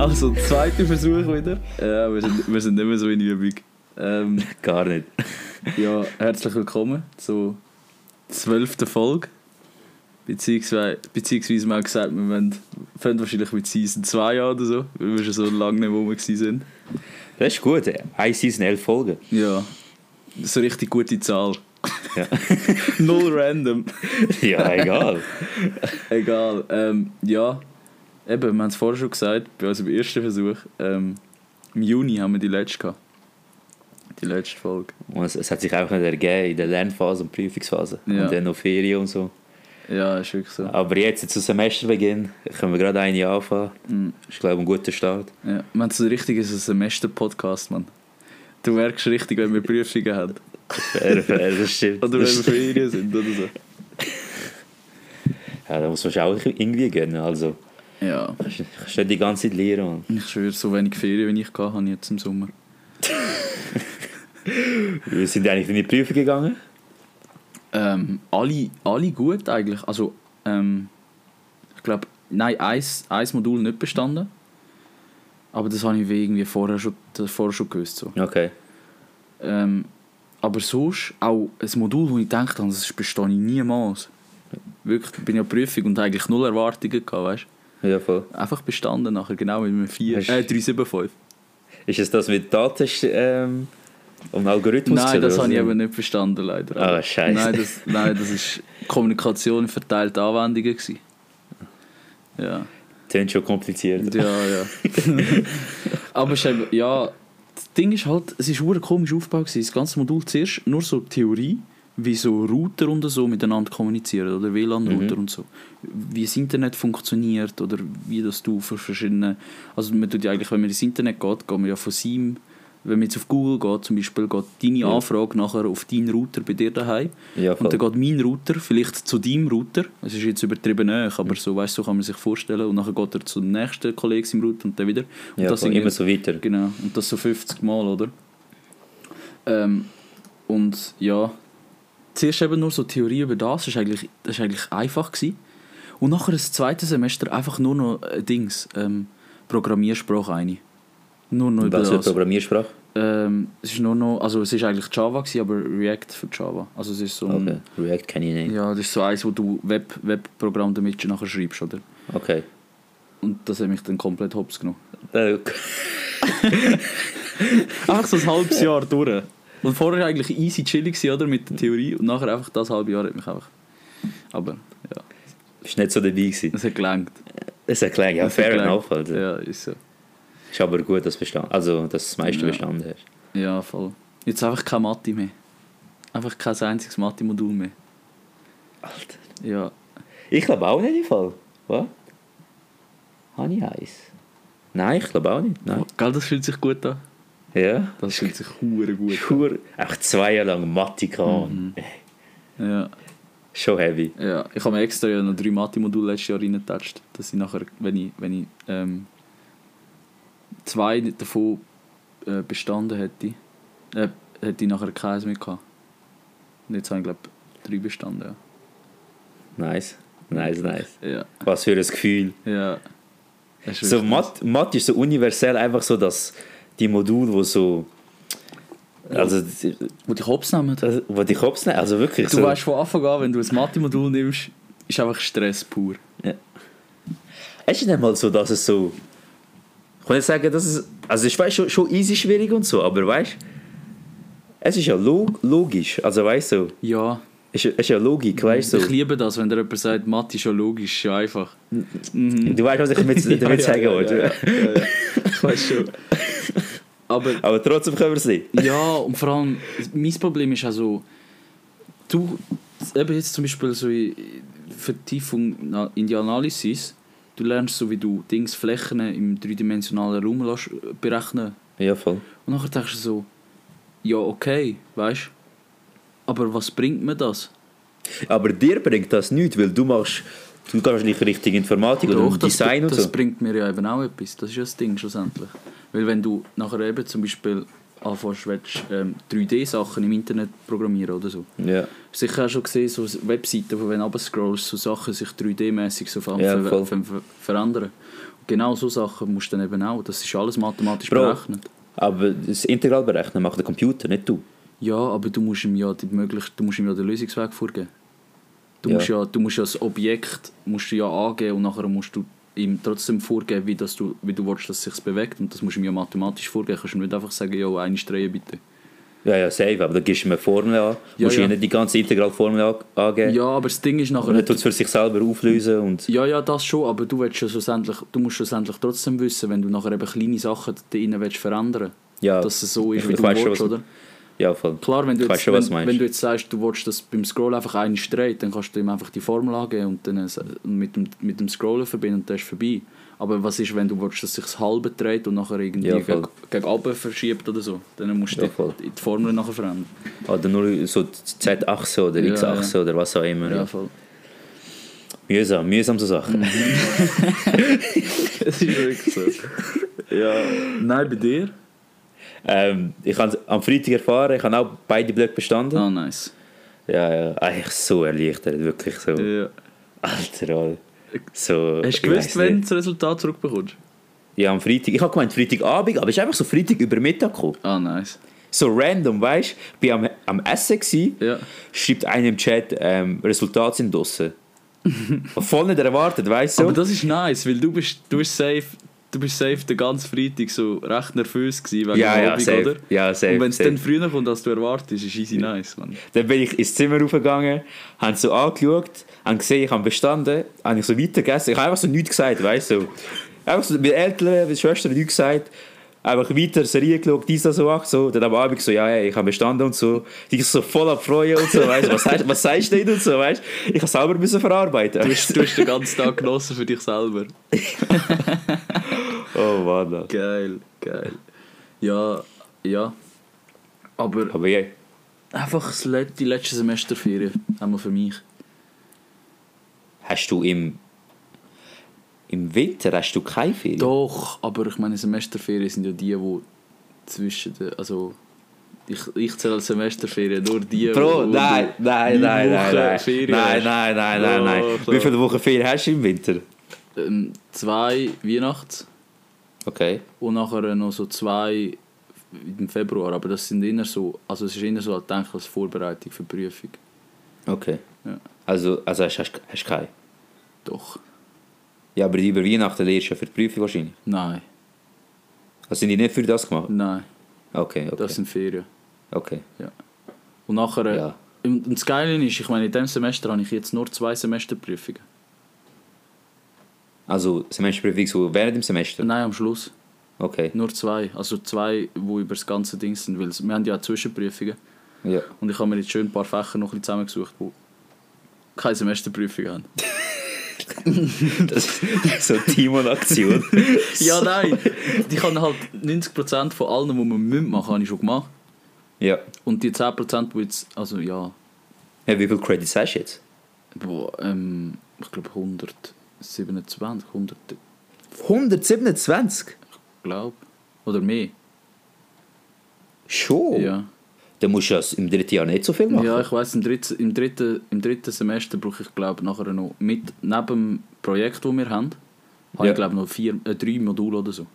Also, zweiter Versuch wieder. Ja, wir sind, wir sind nicht mehr so in Übung. Ähm, Gar nicht. ja, herzlich willkommen zur zwölften Folge. Beziehungsweise, beziehungsweise wir haben gesagt, wir wollen- fangen wahrscheinlich mit Season 2 an oder so, weil wir schon so lange nicht gewesen sind. Das ist gut. Eine Season, elf Folgen. Ja, so richtig gute Zahl. Ja, Null random. ja egal. Egal. Ähm, ja, eben, wir haben es vorher schon gesagt, bei unserem ersten Versuch. Ähm, Im Juni haben wir die letzte gehabt. Die letzte Folge. Und es, es hat sich einfach nicht ergeben in der Lernphase und Prüfungsphase. Ja. Und dann noch Ferien und so. Ja, ist wirklich so. Aber jetzt zu Semesterbeginn können wir gerade eine anfangen. Mhm. Ist, glaube ich, ein guter Start. Ja, wir haben so richtig einen Semester-Podcast, Mann. Du merkst richtig, wenn wir Prüfungen haben. Fair, fair, das stimmt. Oder wenn wir Ferien sind oder so. Ja, da muss man sich auch irgendwie gönnen. Also, Ja, kannst nicht die ganze Zeit lernen. Mann. ich schwöre, so wenig Ferien, wie ich hatte, habe ich jetzt im Sommer. Wir sind eigentlich in die Prüfung gegangen. Ähm, alle, alle gut eigentlich. Also, ähm, ich glaube, nein, ein, ein Modul nicht bestanden. Aber das habe ich wie irgendwie vorher schon, vorher schon gewusst. So. Okay. Ähm, aber sonst auch ein Modul, wo ich gedacht habe, das bestehe ich niemals. Wirklich, ich bin ja Prüfung und eigentlich null Erwartungen gehabt, weißt Ja, voll. Einfach bestanden nachher, genau mit einem 4, Hast- äh, 375. Ist es das mit Daten ähm, und Algorithmus? Nein, das habe ich eben nicht verstanden, leider. Ah, scheisse. Nein, das, nein, das ist Kommunikation verteilte Anwendungen. Gewesen. Ja, Tönt schon kompliziert. ja, ja. Aber es ist eben, ja, das Ding ist halt, es ist verdammt komisch aufgebaut. Das ganze Modul zuerst nur so Theorie, wie so Router und so miteinander kommunizieren oder WLAN-Router Mhm. und so. Wie das Internet funktioniert oder wie das du für verschiedene... Also man tut ja eigentlich, wenn man ins Internet geht, geht man ja von seinem... Wenn man jetzt auf Google geht, zum Beispiel, geht deine Ja. Anfrage nachher auf deinen Router bei dir daheim Ja, und dann geht mein Router vielleicht zu deinem Router. Es ist jetzt übertrieben nahe, aber so, weißt, so kann man sich vorstellen. Und dann geht er zum nächsten Kollegen im Router und dann wieder. Und ja, das voll. immer so weiter. Genau, und das so 50 Mal, oder? Ähm, und ja, zuerst eben nur so Theorie über das, das war eigentlich, das ist eigentlich einfach. Gewesen. Und nachher das zweite Semester einfach nur noch äh, Dings, ähm, Programmiersprache eine. Nur noch über Was für das. Programmiersprache? Ähm, es ist nur noch, also es ist eigentlich Java gewesen, aber React für Java. Also es ist so ein, Okay. React kenne ich nicht. ja, das ist so eins, wo du Web, Webprogramm damit nachher schreibst, oder? Okay. Und das hat mich dann komplett hops genommen. Äh, Einfach so ein halbes Jahr durch. Und vorher war eigentlich easy chillig, oder? Mit der Theorie. Und nachher einfach das halbe Jahr hat mich einfach. Aber ja, Bist nicht so dabei gewesen. es hat gelangt. Das erklärt ja Es hat fair gelangt. enough. Also. Ja, ist so. Ist aber gut, dass du bestand, also dass das meiste Ja. bestanden hast. Ja, voll. Jetzt einfach keine Mathe mehr. Einfach kein einziges Mathe-Modul mehr. Alter. Ja. Ich glaube auch nicht im Fall. Was? Habe ich eins? Nein, ich glaube auch nicht. Nein. Gell, das fühlt sich gut an. Ja. Das fühlt sich hure gut. Schur. Einfach zwei Jahre lang Mathe. Mhm. Ja. Schon heavy. Ja, ich habe mir extra ja noch drei Mathe-Module letztes Jahr reingetatscht, dass ich nachher, wenn ich, wenn ich ähm, zwei davon äh, bestanden hätte, äh, hätte ich nachher keins mehr gehabt. Und jetzt habe ich glaube drei bestanden, ja. Nice. Nice, nice. Ja, Was für ein Gefühl. ja. So, Mathe ist so universell einfach so, dass die Module, wo so. Also. Wo dich hops nehmen. das- wo die Kopf nehmen, also wirklich Du so. weißt von Anfang an, wenn du ein Mathe-Modul nimmst, ist einfach Stress pur. Es ist nicht mal so, dass es so. Ich kann nicht sagen, dass es. Also, ich weiß schon, schon easy schwierig und so, aber weißt es ist ja log logisch. Also, weißt du, Ja, es ist, ist ja Logik, weißt du. ich liebe das, wenn dir jemand sagt, Mathe ist ja logisch, ist ja einfach. Mhm. Du weißt, was ich damit, damit sagen wollte. Ich weiß schon. Aber Aber trotzdem können wir es nicht. ja, und vor allem, mein Problem ist also, du, eben jetzt zum Beispiel so in Vertiefung in die Analysis, du lernst so, wie du Dings, Flächen im dreidimensionalen Raum berechnen. Ja, voll. Und nachher denkst du so, ja, okay, weißt du, aber was bringt mir das? Aber dir bringt das nichts, weil du machst. Du kannst nicht richtig Informatik oder Doch, das, Design und das so. bringt mir ja eben auch etwas. Das ist ja das Ding schlussendlich. Weil wenn du nachher eben zum Beispiel anfängst, willst, ähm, 3D-Sachen im Internet programmieren oder so. Ja. Sicher auch schon gesehen, so Webseiten, wo wenn du scrollst, so Sachen sich 3D-mäßig so ver Ja, ver ver ver verändern. genau so Sachen musst du dann eben auch. Das ist alles mathematisch Bro. berechnet. Aber das Integral berechnen macht der Computer, nicht du. Ja, aber du musst ihm ja, die möglich, du musst ihm ja den Lösungsweg vorgeben. Du, Ja. musst ja, du musst ja das Objekt musst du ja angeben und nachher musst du ihm trotzdem vorgeben, wie, das du, wie du willst, dass es sich bewegt. Und das musst du ihm ja mathematisch vorgeben. Kannst du ihm nicht einfach sagen, ja, eine Streihe bitte. Ja, ja, safe, aber da gibst du ihm eine Formel an. Ja, musst du ja. nicht die ganze Integralformel an- angeben. Ja, aber das Ding ist Und nachher... dann tut es für sich selber auflösen und... Ja, ja, das schon, aber du, willst ja schlussendlich, du musst schlussendlich trotzdem wissen, wenn du nachher eben kleine Sachen da drin willst verändern Ja, dass es so ist, ich- wie du willst, oder? Ja voll. Klar, wenn du, jetzt, schon, wenn, wenn du jetzt sagst, du willst, dass beim Scrollen einfach einen straight, dann kannst du ihm einfach die Formel angeben und dann äh, mit dem, mit dem Scrollen verbinden und dann ist vorbei. Aber was ist, wenn du willst, dass sich das halbe dreht und nachher irgendwie Ja, gegen, gegen oben verschiebt oder so? Dann musst du Ja, die, die Formel nachher verändern. Oder nur so Z-Achse oder Ja, X-Achse oder was auch immer. Ja, Ja. voll. Mühsam, mühsam so Sachen. Es ist wirklich so. ja. Nein, bei dir? Ähm, ich habe am Freitag erfahren, ich habe auch beide Blöcke bestanden. Ah, nice. Ja, ja, eigentlich so erleichtert, wirklich so. Ja. Alter, Alter. So, Hast du gewusst, wenn du das Resultat zurückbekommst? Ja, am Freitag. Ich habe gemeint Freitagabend, aber es ist einfach so Freitag über Mittag gekommen. Ah, nice. So random, weißt du? Ich war am, am Essen, gewesen, Ja. schreibt einer im Chat, ähm, Resultate sind draussen. Voll nicht erwartet, weißt du? Aber das ist nice, weil du bist, du bist safe, du bist safe den ganzen Freitag so recht nervös gewesen wegen ja, dem ja, Abend, safe. oder? Ja, safe, Und wenn es dann früher kommt, als du erwartest, ist easy nice, man. Dann bin ich ins Zimmer raufgegangen, haben so angeschaut, haben gesehen, ich habe bestanden, habe ich so weitergegessen. Ich habe einfach so nichts gesagt, weißt du. Einfach so mit Eltern, mit Schwestern nichts gesagt. Einfach weiter Serie geschaut, dies, das, so, ach, so. Dann am Abend so, ja, ey, ich habe bestanden und so. Die ist so voll am Freuen und so, weißt du. Was, sagst- was sagst du denn und so, weißt. Ich habe selber müssen verarbeiten. Du hast, du hast den ganzen Tag genossen für dich selber. oh Mann. Geil, geil. Ja, ja. Aber Aber ja, einfach die letzte Semesterferien, einmal für mich. hast du im, im Winter hast du keine Ferien? Doch, aber ich meine, Semesterferien sind ja die, die zwischen den, also ich, ich zähle als Semesterferien nur die, Bro, nein, nein, nein, nein, nein. Ferien Nein, nein, nein, nein, nein. Klar. Wie viele Wochen Ferien hast du im Winter? Ähm, zwei Weihnachts- Okay. und nachher noch so zwei im Februar, aber das sind eher so, also es ist eher so gedacht als Vorbereitung für die Prüfung. Okay. Ja. Also, also hast du keine? Doch, Ja, aber über Weihnachten lernst du ja für die Prüfung wahrscheinlich. nein, Also sind die nicht für das gemacht? nein, Okay, okay. das sind Ferien. okay. Und nachher, Ja. und und das Geile ist, ich meine, in diesem Semester habe ich jetzt nur zwei Semesterprüfungen. Also Semesterprüfung so während dem Semester? Nein, am Schluss. Okay. Nur zwei. Also zwei, die über das ganze Ding sind. Weil wir haben ja auch Zwischenprüfungen. Ja. Und ich habe mir jetzt schön ein paar Fächer noch ein bisschen zusammengesucht, die keine Semesterprüfung haben. Das ist so Timon-Aktion. ja, nein. Ich habe halt 90% von allen, die man machen müssen, habe ich schon gemacht. ja. Und die 10%, die jetzt, also ja, ja. Wie viele Credits hast du jetzt? boah, ähm, ich glaube 127, 100, 127? glaube Oder mehr. Schon? Ja. Dann musst du ja im dritten Jahr nicht so viel machen. Ja, ich weiß im dritten, im, dritten, im dritten Semester brauche ich glaube nachher noch mit neben dem Projekt, das wir haben, habe Ja. ich glaube noch vier, äh, drei Module oder so.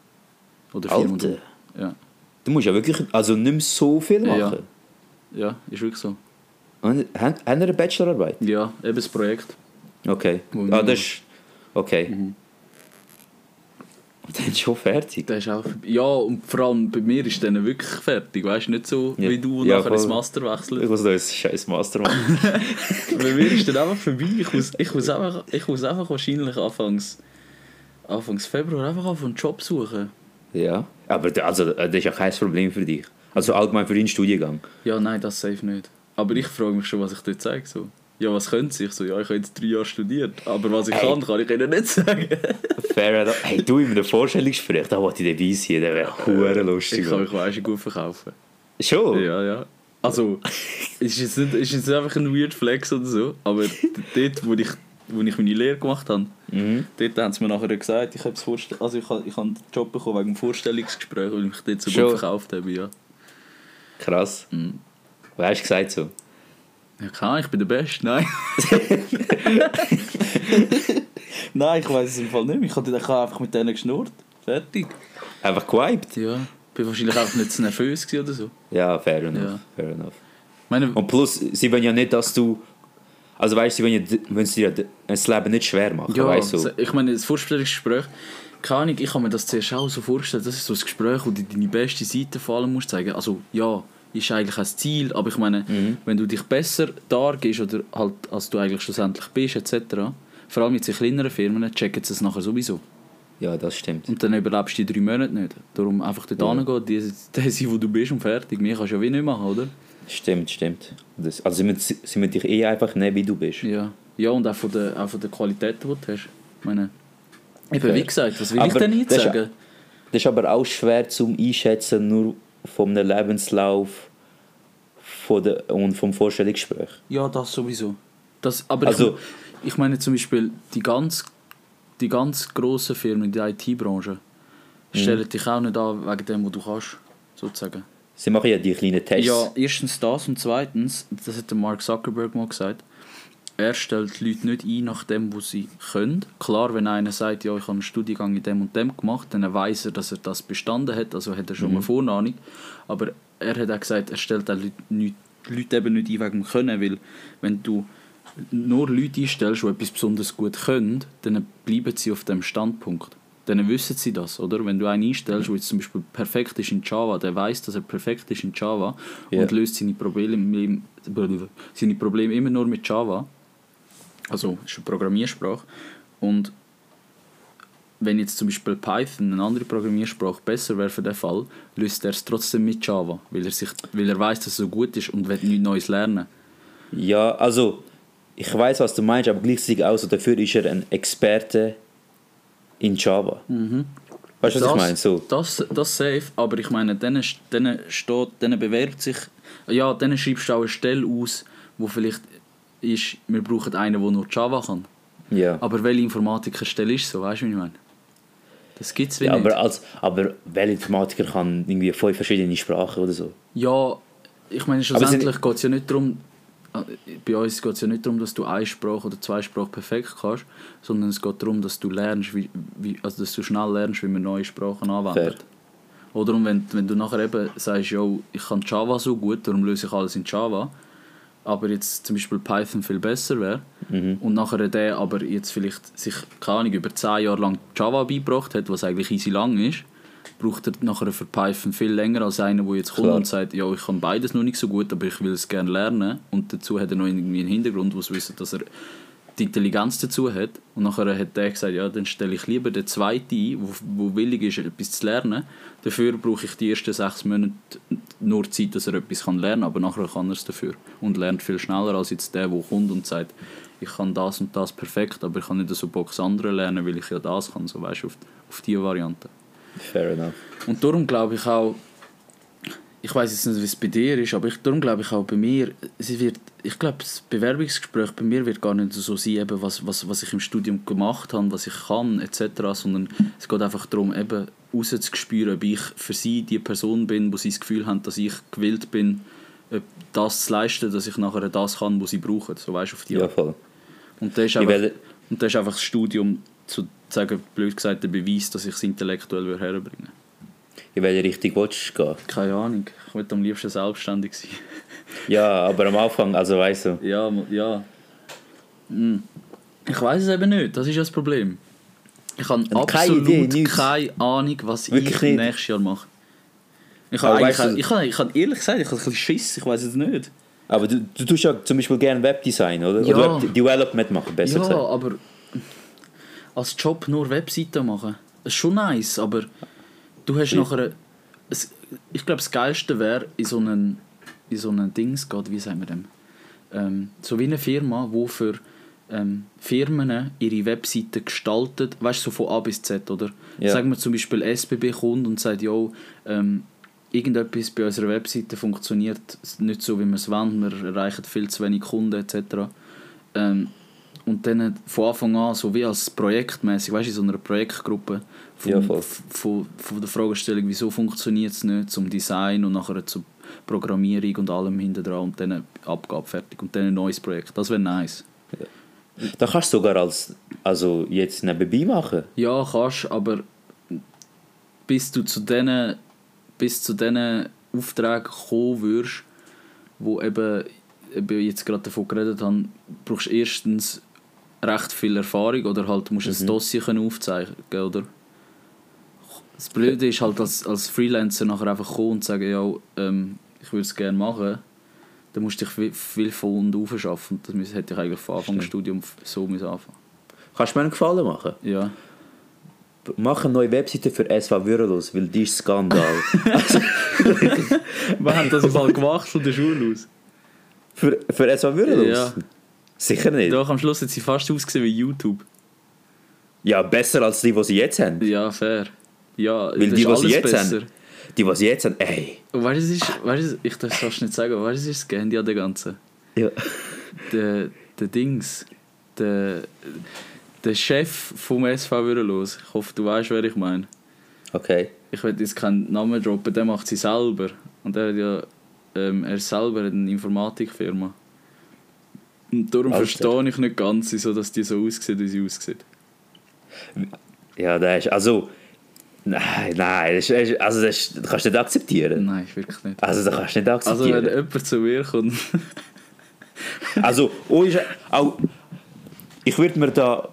Oder vier Alter. Module. Ja. Du musst ja wirklich also nicht mehr so viel machen. ja. ja, ist wirklich so. Und Haben haben wir eine Bachelorarbeit? Ja, eben das Projekt. Okay. Ah, das ist... Okay. Mhm. Und dann ist schon fertig. Ist auch, ja, und vor allem bei mir ist der wirklich fertig. Weißt du, nicht so Ja. wie du Ja, nachher ins voll. Master Ich wechselst. muss noch ein scheiß Master machen. Bei mir ist der einfach vorbei. Ich muss, ich muss, einfach, ich muss einfach wahrscheinlich anfangs, anfangs Februar einfach auf einen Job suchen. ja. Aber da- also, das ist ja kein Problem für dich. Also allgemein für deinen Studiengang. Ja, nein, das safe nicht. Aber ich frage mich schon, was ich dort sage. So. Ja, was können sie? Ich so, ja, ich habe jetzt drei Jahre studiert. Aber was ich Ey. kann, kann ich ihnen nicht sagen. Fair enough. Hey, du in einem Vorstellungsgespräch, da wollte ich dabei sein, das wäre hure lustig. Ich kann mich weißt, gut verkaufen. Schon? Ja, ja. Also, ist jetzt nicht, ist jetzt einfach ein weird Flex oder so, aber dort, wo ich, wo ich meine Lehre gemacht habe, Mhm. dort haben sie mir nachher gesagt, ich habe also ich habe, ich habe den Job bekommen wegen dem Vorstellungsgespräch, weil ich mich dort so Schon. gut verkauft habe, ja. Krass. Mhm. Was hast du gesagt so? Ja klar, ich bin der Beste, nein. Nein, ich weiß es im Fall nicht mehr. Ich habe einfach mit denen geschnurrt. Fertig. Einfach gewiped? Ja. Ich war wahrscheinlich einfach nicht zu nervös oder so. Ja, fair enough. Ja. Fair enough. Ich meine, Und plus, sie wollen ja nicht, dass du. Also weißt du, sie wollen, ja, wollen sie dir ja das Leben nicht schwer machen. ja, weißt du? so- ich meine, das Vorstellungsgespräch, keine Ahnung, ich habe mir das zuerst auch so vorgestellt, das ist so ein Gespräch, wo du deine beste Seite vor allem musst zeigen. Also ja, ist eigentlich ein Ziel, aber ich meine, Mhm. wenn du dich besser dargehst oder halt, als du eigentlich schlussendlich bist, etc., vor allem jetzt in kleineren Firmen, checken sie es nachher sowieso. Ja, das stimmt. Und dann überlebst du die drei Monate nicht. Darum einfach dort Ja. hingehen, die, die sein, wo du bist und fertig. Mehr kannst du ja wie nicht machen, oder? Stimmt, stimmt. Das, also sie müssen, sie müssen dich eh einfach nehmen, wie du bist. Ja. Ja, und auch von der, auch von der Qualität, die du hast. Ich meine, eben, wie gesagt, was will ich Aber denn jetzt sagen? Das ist aber auch schwer zum Einschätzen, nur vom Lebenslauf von der, und vom Vorstellungsgespräch. Ja, das sowieso. Das, aber Also- ich, ich meine zum Beispiel, die ganz, die ganz grossen Firmen in der IT-Branche Mhm. stellen dich auch nicht an wegen dem, was du kannst, sozusagen. Sie machen ja die kleinen Tests. Ja, erstens das und zweitens, das hat der Mark Zuckerberg mal gesagt, er stellt die Leute nicht ein nach dem, was sie können. Klar, wenn einer sagt, ja, ich habe einen Studiengang in dem und dem gemacht, dann weiß er, dass er das bestanden hat, also hat er schon mal Vorahnung. Aber er hat auch gesagt, er stellt auch Leute, nicht, Leute eben nicht ein wegen dem Können, weil wenn du nur Leute einstellst, die etwas besonders gut können, dann bleiben sie auf dem Standpunkt. Dann wissen sie das, oder? Wenn du einen einstellst, der jetzt zum Beispiel perfekt ist in Java, der weiß, dass er perfekt ist in Java Ja. und löst seine Probleme, seine Probleme immer nur mit Java. Also, ist eine Programmiersprache. Und wenn jetzt zum Beispiel Python, eine andere Programmiersprache, besser wäre für den Fall, löst er es trotzdem mit Java, weil er, sich, weil er weiß, dass es so gut ist und will nichts Neues lernen. Ja, also, ich weiß, was du meinst, aber gleichzeitig auch so, dafür ist er ein Experte in Java. Weißt du, was ich meine? So. Das, das safe, aber ich meine, denen, denen steht, denen bewerbt sich, ja, denen schreibst du auch eine Stelle aus, wo vielleicht ist, wir brauchen einen, der nur Java kann. Ja. Aber welche Informatikerstelle ist so, weißt du, wie ich meine? Das gibt es ja nicht. aber, als, aber welcher Informatiker kann irgendwie fünf verschiedene Sprachen oder so? Ja, ich meine, schlussendlich geht es ja nicht darum, äh, bei uns geht es ja nicht darum, dass du eine Sprache oder zwei Sprachen perfekt kannst, sondern es geht darum, dass du lernst, wie, wie, also dass du schnell lernst, wie man neue Sprachen anwendet. Fair. Oder und wenn, wenn du nachher eben sagst, yo, ich kann Java so gut, darum löse ich alles in Java, aber jetzt zum Beispiel Python viel besser wäre Mhm. und nachher der aber jetzt vielleicht sich, keine Ahnung, über 10 Jahre lang Java beigebracht hat, was eigentlich easy lang ist, braucht er nachher für Python viel länger als einer, der jetzt kommt Klar. und sagt, ja, ich kann beides noch nicht so gut, aber ich will es gerne lernen und dazu hat er noch irgendwie einen Hintergrund, wo es wissen, dass er die Intelligenz dazu hat und nachher hat der gesagt, ja, dann stelle ich lieber den zweiten ein, wo, wo willig ist, etwas zu lernen. Dafür brauche ich die ersten sechs Monate nur Zeit, dass er etwas kann lernen kann, aber nachher kann er es dafür und lernt viel schneller als jetzt der, der kommt und sagt, ich kann das und das perfekt, aber ich kann nicht so Box andere lernen, weil ich ja das kann, so weißt du, auf, auf diese Variante. Fair enough. Und darum glaube ich auch, ich weiß jetzt nicht, wie es bei dir ist, aber ich, darum glaube ich auch bei mir, sie wird, ich glaube, das Bewerbungsgespräch bei mir wird gar nicht so sein, eben, was, was, was ich im Studium gemacht habe, was ich kann, etc., sondern es geht einfach darum, eben rauszuspüren, ob ich für sie die Person bin, wo sie das Gefühl haben, dass ich gewillt bin, das zu leisten, dass ich nachher das kann, was sie brauchen, so weißt du, auf die Ja, Art. voll. Und das ist einfach, will- und das ist einfach das Studium, zu sagen, blöd gesagt, der Beweis, dass ich es intellektuell würde herbringen In welche Richtung willst du gehen? Keine Ahnung. Ich würde am liebsten selbstständig sein. Ja, aber am Anfang, also weißt du. ja, ja. Hm. Ich weiß es eben nicht. Das ist ja das Problem. Ich habe keine absolut Idee, nichts. keine Ahnung, was Wirklich ich nächstes Jahr mache. Ich habe, weißt du- ich, habe, ich habe ehrlich gesagt, ich habe ein bisschen Schiss. Ich weiß es nicht. Aber du, du tust ja zum Beispiel gerne Webdesign, oder? Ja. Oder Web Development machen, besser ja, gesagt. aber als Job nur Webseiten machen, ist schon nice, aber du hast Ja. nachher... Es, ich glaube, das Geilste wäre, in so einen, in so einen Dings geht, wie sagen wir dem? Ähm, so wie eine Firma, wo für ähm, Firmen ihre Webseiten gestaltet, weißt du, so von A bis Z, oder? Ja. Sagen wir zum Beispiel, SBB kommt und sagt, jo, ähm, irgendetwas bei unserer Webseite funktioniert nicht so, wie wir es wollen, wir erreichen viel zu wenig Kunden etc. Ähm, und dann von Anfang an, so wie als projektmäßig, weißt du, in so einer Projektgruppe, von, Ja, von, von der Fragestellung, wieso funktioniert es nicht, zum Design und nachher zur Programmierung und allem hinten dran und dann Abgabe fertig und dann ein neues Projekt. Das wäre nice. Da kannst du sogar als also jetzt nebenbei machen? Ja, kannst, aber bis du zu diesen, bis zu diesen Aufträgen kommen würdest, wo eben, eben jetzt gerade davon geredet haben, brauchst du erstens recht viel Erfahrung oder halt musst ein Dossier können aufzeichnen oder? Das Blöde ist halt als, als Freelancer nachher einfach kommen und sagen, ja, ähm, ich würde es gerne machen. Dann musst du dich viel- von und auf schaffen. Das hätte ich eigentlich von Anfang des Studiums so anfangen. Kannst du mir einen Gefallen machen? Ja. Mach eine neue Webseite für SV Würrelos, weil die ist Skandal. Wir haben das im Fall gemacht von der Schule aus. für, für SV Würrelos? Ja. Sicher nicht. Doch, am Schluss hat sie fast ausgesehen wie YouTube. Ja, besser als die, die sie jetzt haben. Ja, fair. Ja, Weil das die, ist die sie jetzt besser. haben, die, die sie jetzt haben, ey. Und weißt du, ist, weißt du, ich darf es fast nicht sagen, weißt du, ist das Handy an der ganzen. Ja. Der, der Dings, der, der Chef vom SV Würrelos, ich hoffe, du weißt, wer ich meine. Okay. Ich will jetzt keinen Namen droppen, der macht sie selber. Und er, hat ja, ähm, er selber eine Informatikfirma. Und darum Alter. verstehe ich nicht ganz, wieso dass die so aussieht, wie sie aussieht. Ja, das ist, also... Nein, nein, das ist, also das, ist, das kannst du nicht akzeptieren. Nein, wirklich nicht. Also das kannst du nicht Also wenn akzeptieren. jemand zu mir kommt... Also, oh, auch, ich würde mir da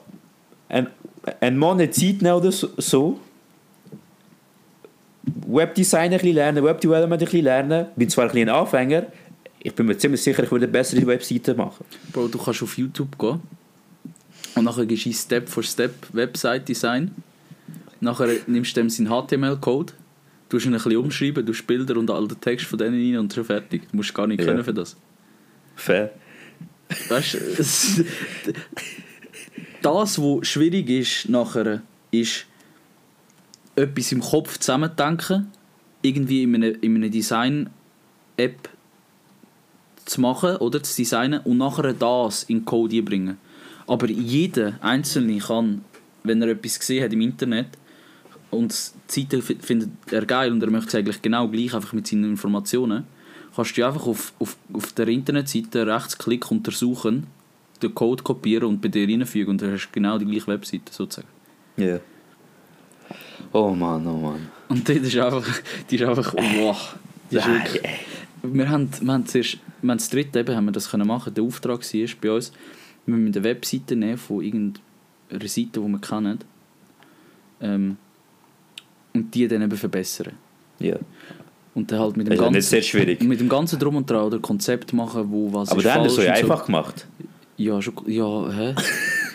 einen, einen Monat Zeit nehmen oder so. Webdesign ein bisschen lernen, Webdevelopment ein bisschen lernen. Bin zwar ein bisschen ein Anfänger, ich bin mir ziemlich sicher, ich würde eine bessere Webseite machen. Bro, du kannst auf YouTube gehen und nachher gehst du Step for Step Website Design. Nachher nimmst du dem seinen HTML-Code, tust ihn ein bisschen umschreiben, tust Bilder und all den Text von denen rein und schon fertig. Du musst gar nicht Ja. können für das. Fair. Weißt du, das, was schwierig ist nachher, ist etwas im Kopf zusammendenken, irgendwie in einer, in einer Design-App zu machen oder zu designen und nachher das in Code einbringen. Aber jeder Einzelne kann, wenn er etwas gesehen hat im Internet und die Seite fi- findet er geil und er möchte es eigentlich genau gleich einfach mit seinen Informationen, kannst du einfach auf, auf, auf der Internetseite rechtsklick untersuchen, den Code kopieren und bei dir reinfügen und dann hast du genau die gleiche Webseite sozusagen. Ja. Oh Mann, oh Mann. Und das ist einfach, die ist einfach, wow. Die ist wirklich, wir haben, wir haben zuerst, wir haben das dritte eben, haben wir das können machen. Der Auftrag war bei uns, wir müssen eine Webseite nehmen von irgendeiner Seite, die wir kennen. Ähm, und die dann eben verbessern. Ja. Und dann halt mit dem ja ganzen, sehr schwierig. mit dem ganzen Drum und Dran oder Konzept machen, wo was Aber ist dann haben das so einfach gemacht. Ja, schon, ja, hä?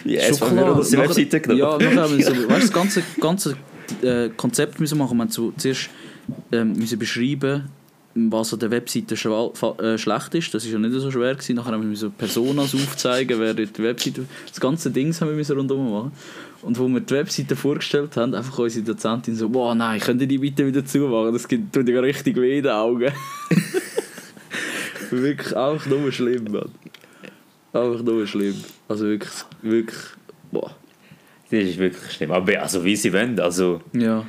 Ja, Schon mir die Nachher- Webseite genommen. Ja, nachher haben wir so, weißt, das ganze, ganze äh, Konzept müssen machen. Wir haben so zuerst ähm, müssen beschreiben, was an der Webseite äh, schlecht ist. Das ist ja nicht so schwer gewesen. Nachher haben wir müssen Personas aufzeigen, wer die Webseite... Das ganze Ding haben wir rundum machen. Und wo wir die Webseite vorgestellt haben, einfach unsere Dozentin so, wow, nein, könnt ihr die bitte wieder zumachen? Das tut dir richtig weh in den Augen. wirklich einfach nur schlimm, Mann. Einfach nur schlimm. Also wirklich, wirklich, boah. Das ist wirklich schlimm. Aber also wie sie wollen, also... Ja.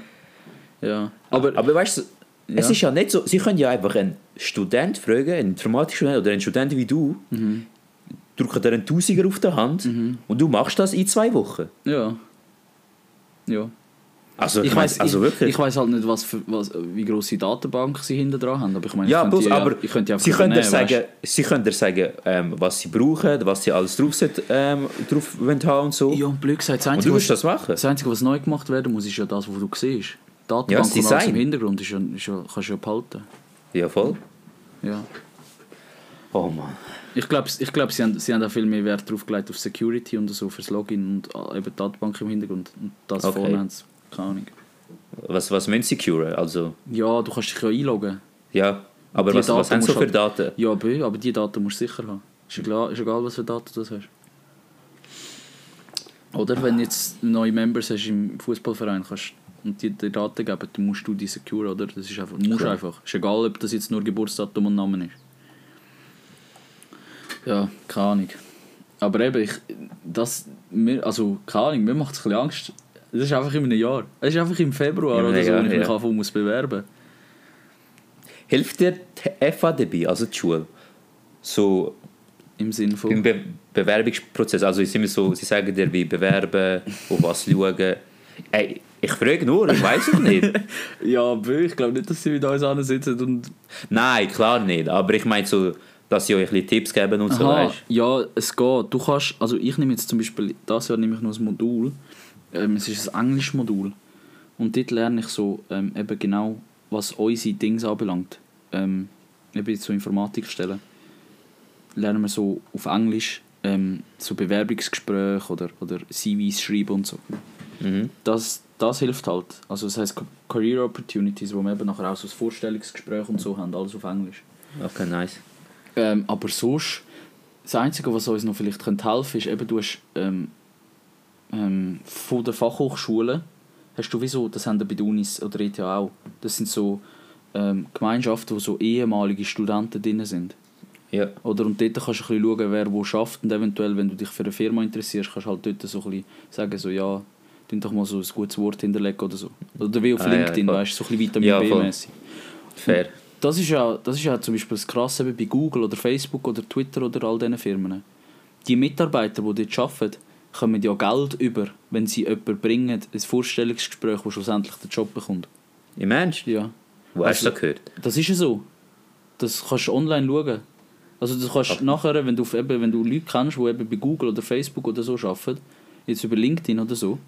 Ja. Aber, Aber weißt du, es Ja. ist ja nicht so, sie können ja einfach einen Student fragen, einen Informatikstudent oder einen Student wie du, Mhm. drücken dir einen Tausiger auf der Hand und du machst das in zwei Wochen. ja. Ja. Also, Ich ich weiß also ich, wirklich. ich weiß halt nicht, was für, was, wie grosse Datenbank sie hinter dran haben, aber ich meine, ja, ich bloß, die, aber ich könnte sie können dir sagen, sie können dir sagen ähm, was sie brauchen, was sie alles drauf, sind, ähm, drauf haben und so. Ja, und blöd gesagt, das und Einzige, du willst was, das machen. das Einzige, was neu gemacht werden muss, ist ja das, was du siehst. Die Ja, Datenbank das und alles Design. im Hintergrund ist ja, ist ja, kannst du ja behalten. Ja, voll. Ja. Oh Mann. Ich glaube, ich glaub, sie, haben, sie haben auch viel mehr Wert drauf gelegt auf Security und so fürs Login und äh, eben Datenbank im Hintergrund. Und das Okay. vorne haben sie, keine Ahnung. Was, was müssen sie securen? Also, Ja, du kannst dich ja einloggen. ja. Aber Die was, was haben sie so für halt- Daten? Ja, bö, aber die Daten musst du sicher haben. Ist egal, ist egal was für Daten du hast. Oder wenn du jetzt neue Members hast im Fußballverein kannst und die die Daten geben, dann musst du die secure, oder? Das ist einfach, musst Klar. einfach. Ist egal, ob das jetzt nur Geburtsdatum und Name ist. Ja, keine Ahnung. Aber eben, ich, das, mir, also keine Ahnung, mir macht es ein bisschen Angst. Das ist einfach in einem Jahr. Es ist einfach im Februar einem oder so, Jahr, wenn ich mich ja. anfangen muss bewerben. Hilft dir die FA dabei, also die Schule, so Im Sinne von... Im Be Bewerbungsprozess, also ist immer so, sie sagen dir, wie bewerben, auf was schauen. Ey, ich frage nur, ich weiß es nicht. ja, aber ich glaube nicht, dass sie mit uns sitzen und... Nein, klar nicht, aber ich meine so, dass sie euch ein bisschen Tipps geben und so, Aha, weißt ja, es geht. Du kannst, also ich nehme jetzt zum Beispiel, das Jahr nehme ich noch ein Modul, ähm, es ist ein Englisch-Modul und dort lerne ich so ähm, eben genau, was unsere Dinge anbelangt. Ähm, eben so Informatikstellen lernen wir so auf Englisch ähm, so Bewerbungsgespräche oder, oder CVs schreiben und so. Mhm. Das, das hilft halt. Also das heißt Career Opportunities, wo wir eben nachher auch so ein Vorstellungsgespräch und so haben, alles auf Englisch. Okay, nice. Ähm, aber sonst, das Einzige, was uns noch vielleicht helfen könnte, ist eben, du hast ähm, ähm, von der Fachhochschule, hast du wieso, das haben bei Unis oder ETH auch, das sind so ähm, Gemeinschaften, wo so ehemalige Studenten drin sind. Ja. Oder, und dort kannst du ein bisschen schauen, wer wo schafft und eventuell, wenn du dich für eine Firma interessierst, kannst du halt dort so ein bisschen sagen, so, ja, tun doch mal so ein gutes Wort hinterlegen oder so. Oder wie auf Ah, ja, LinkedIn, voll. weißt du, so ein bisschen Vitamin Ja. B-mäßig. Fair. Das ist ja, das ist ja zum Beispiel das Krasse bei Google oder Facebook oder Twitter oder all diesen Firmen. Die Mitarbeiter, die dort arbeiten, kommen ja Geld über, wenn sie jemanden bringen, ein Vorstellungsgespräch, wo schlussendlich den Job bekommt. Im Ernst? Ja. Wo hast du Also- das gehört? Das ist ja so. Das kannst du online schauen. Also du kannst Aber- nachher, wenn du, eben, wenn du Leute kennst, die eben bei Google oder Facebook oder so arbeiten, jetzt über LinkedIn oder so,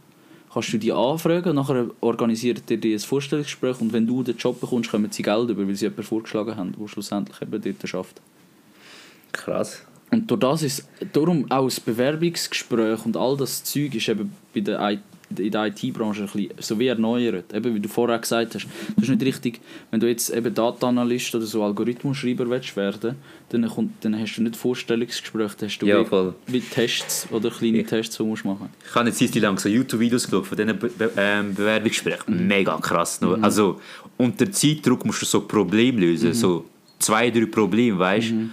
kannst du die anfragen, nachher organisiert dir ein Vorstellungsgespräch und wenn du den Job bekommst, kommen sie Geld über, weil sie jemanden vorgeschlagen haben, der schlussendlich eben dort arbeitet. Krass. Und durch das ist, darum auch das Bewerbungsgespräch und all das Zeug ist eben bei der I in der IT-Branche ein bisschen so wie erneuert. Eben, wie du vorher gesagt hast, das ist nicht richtig, wenn du jetzt eben Data-Analyst oder so Algorithmusschreiber willst werden dann, kommt, dann hast du nicht Vorstellungsgespräche, dann hast du Ja, wie, wie Tests oder kleine Ja. Tests, die du musst machen Ich habe jetzt lang so YouTube-Videos geschaut von diesen Be ähm, Bewerbungsgesprächen. Mega krass. Nur. Also unter Zeitdruck musst du so Probleme lösen. So zwei, drei Probleme, weißt du?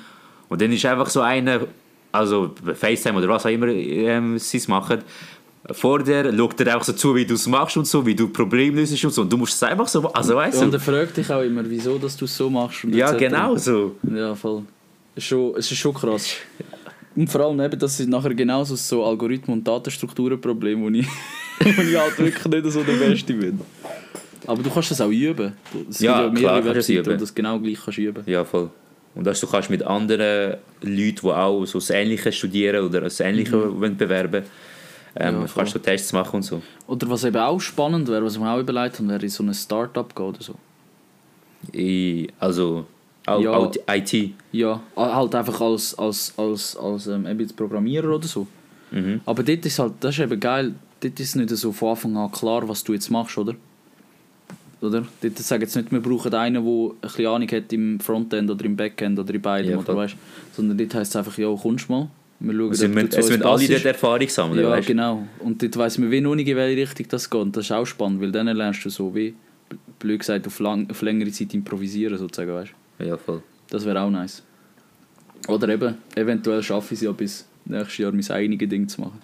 Und dann ist einfach so einer, also FaceTime oder was auch immer ähm, sie es machen, vor dir, schaut dir auch so zu, wie du es machst und so, wie du Probleme löst und so. Und du musst es einfach so, also weißt Und er fragt dich auch immer, wieso dass du es so machst. Und Ja, genau so. Ja, voll. Es ist schon, es ist schon krass. Und vor allem eben, das ist nachher genauso so Algorithmen- und Datenstrukturenproblem, wo ich, wo ich halt wirklich nicht so der Beste bin. Aber du kannst das auch üben. Es Ja, gibt klar, mehrere es Webseiten, wo du das genau gleich kannst üben Ja, voll. Und dass du kannst mit anderen Leuten, die auch so das Ähnliche studieren oder das Ähnliche wollen bewerben ähm, Ja, kannst du Tests machen und so. Oder was eben auch spannend wäre, was wir auch überlegt haben, wäre in so ein Start-up gehen oder so. I, also, auch, Ja. auch IT. Ja, halt einfach als, als, als, als ähm, eben Programmierer oder so. Mhm. Aber dort ist halt, das ist eben geil, dort ist nicht so von Anfang an klar, was du jetzt machst, oder? Oder? Dort sagen jetzt nicht, wir brauchen einen, der ein bisschen Ahnung hat im Frontend oder im Backend oder in beidem, Ja, oder weißt Sondern dort heisst es einfach, ja, kommst mal, wir schauen, Also, wir, es müssen alle dort Erfahrung sammeln, Ja, weißt genau. Und dort weiss man wie noch nicht, in welche Richtung das geht. Und das ist auch spannend, weil dann lernst du so wie, blöd gesagt, auf, lang, auf längere Zeit improvisieren, sozusagen, weißt Ja, voll. Das wäre auch nice. Oder eben, eventuell schaffe ich es ja bis nächstes Jahr mein eigenes Ding zu machen.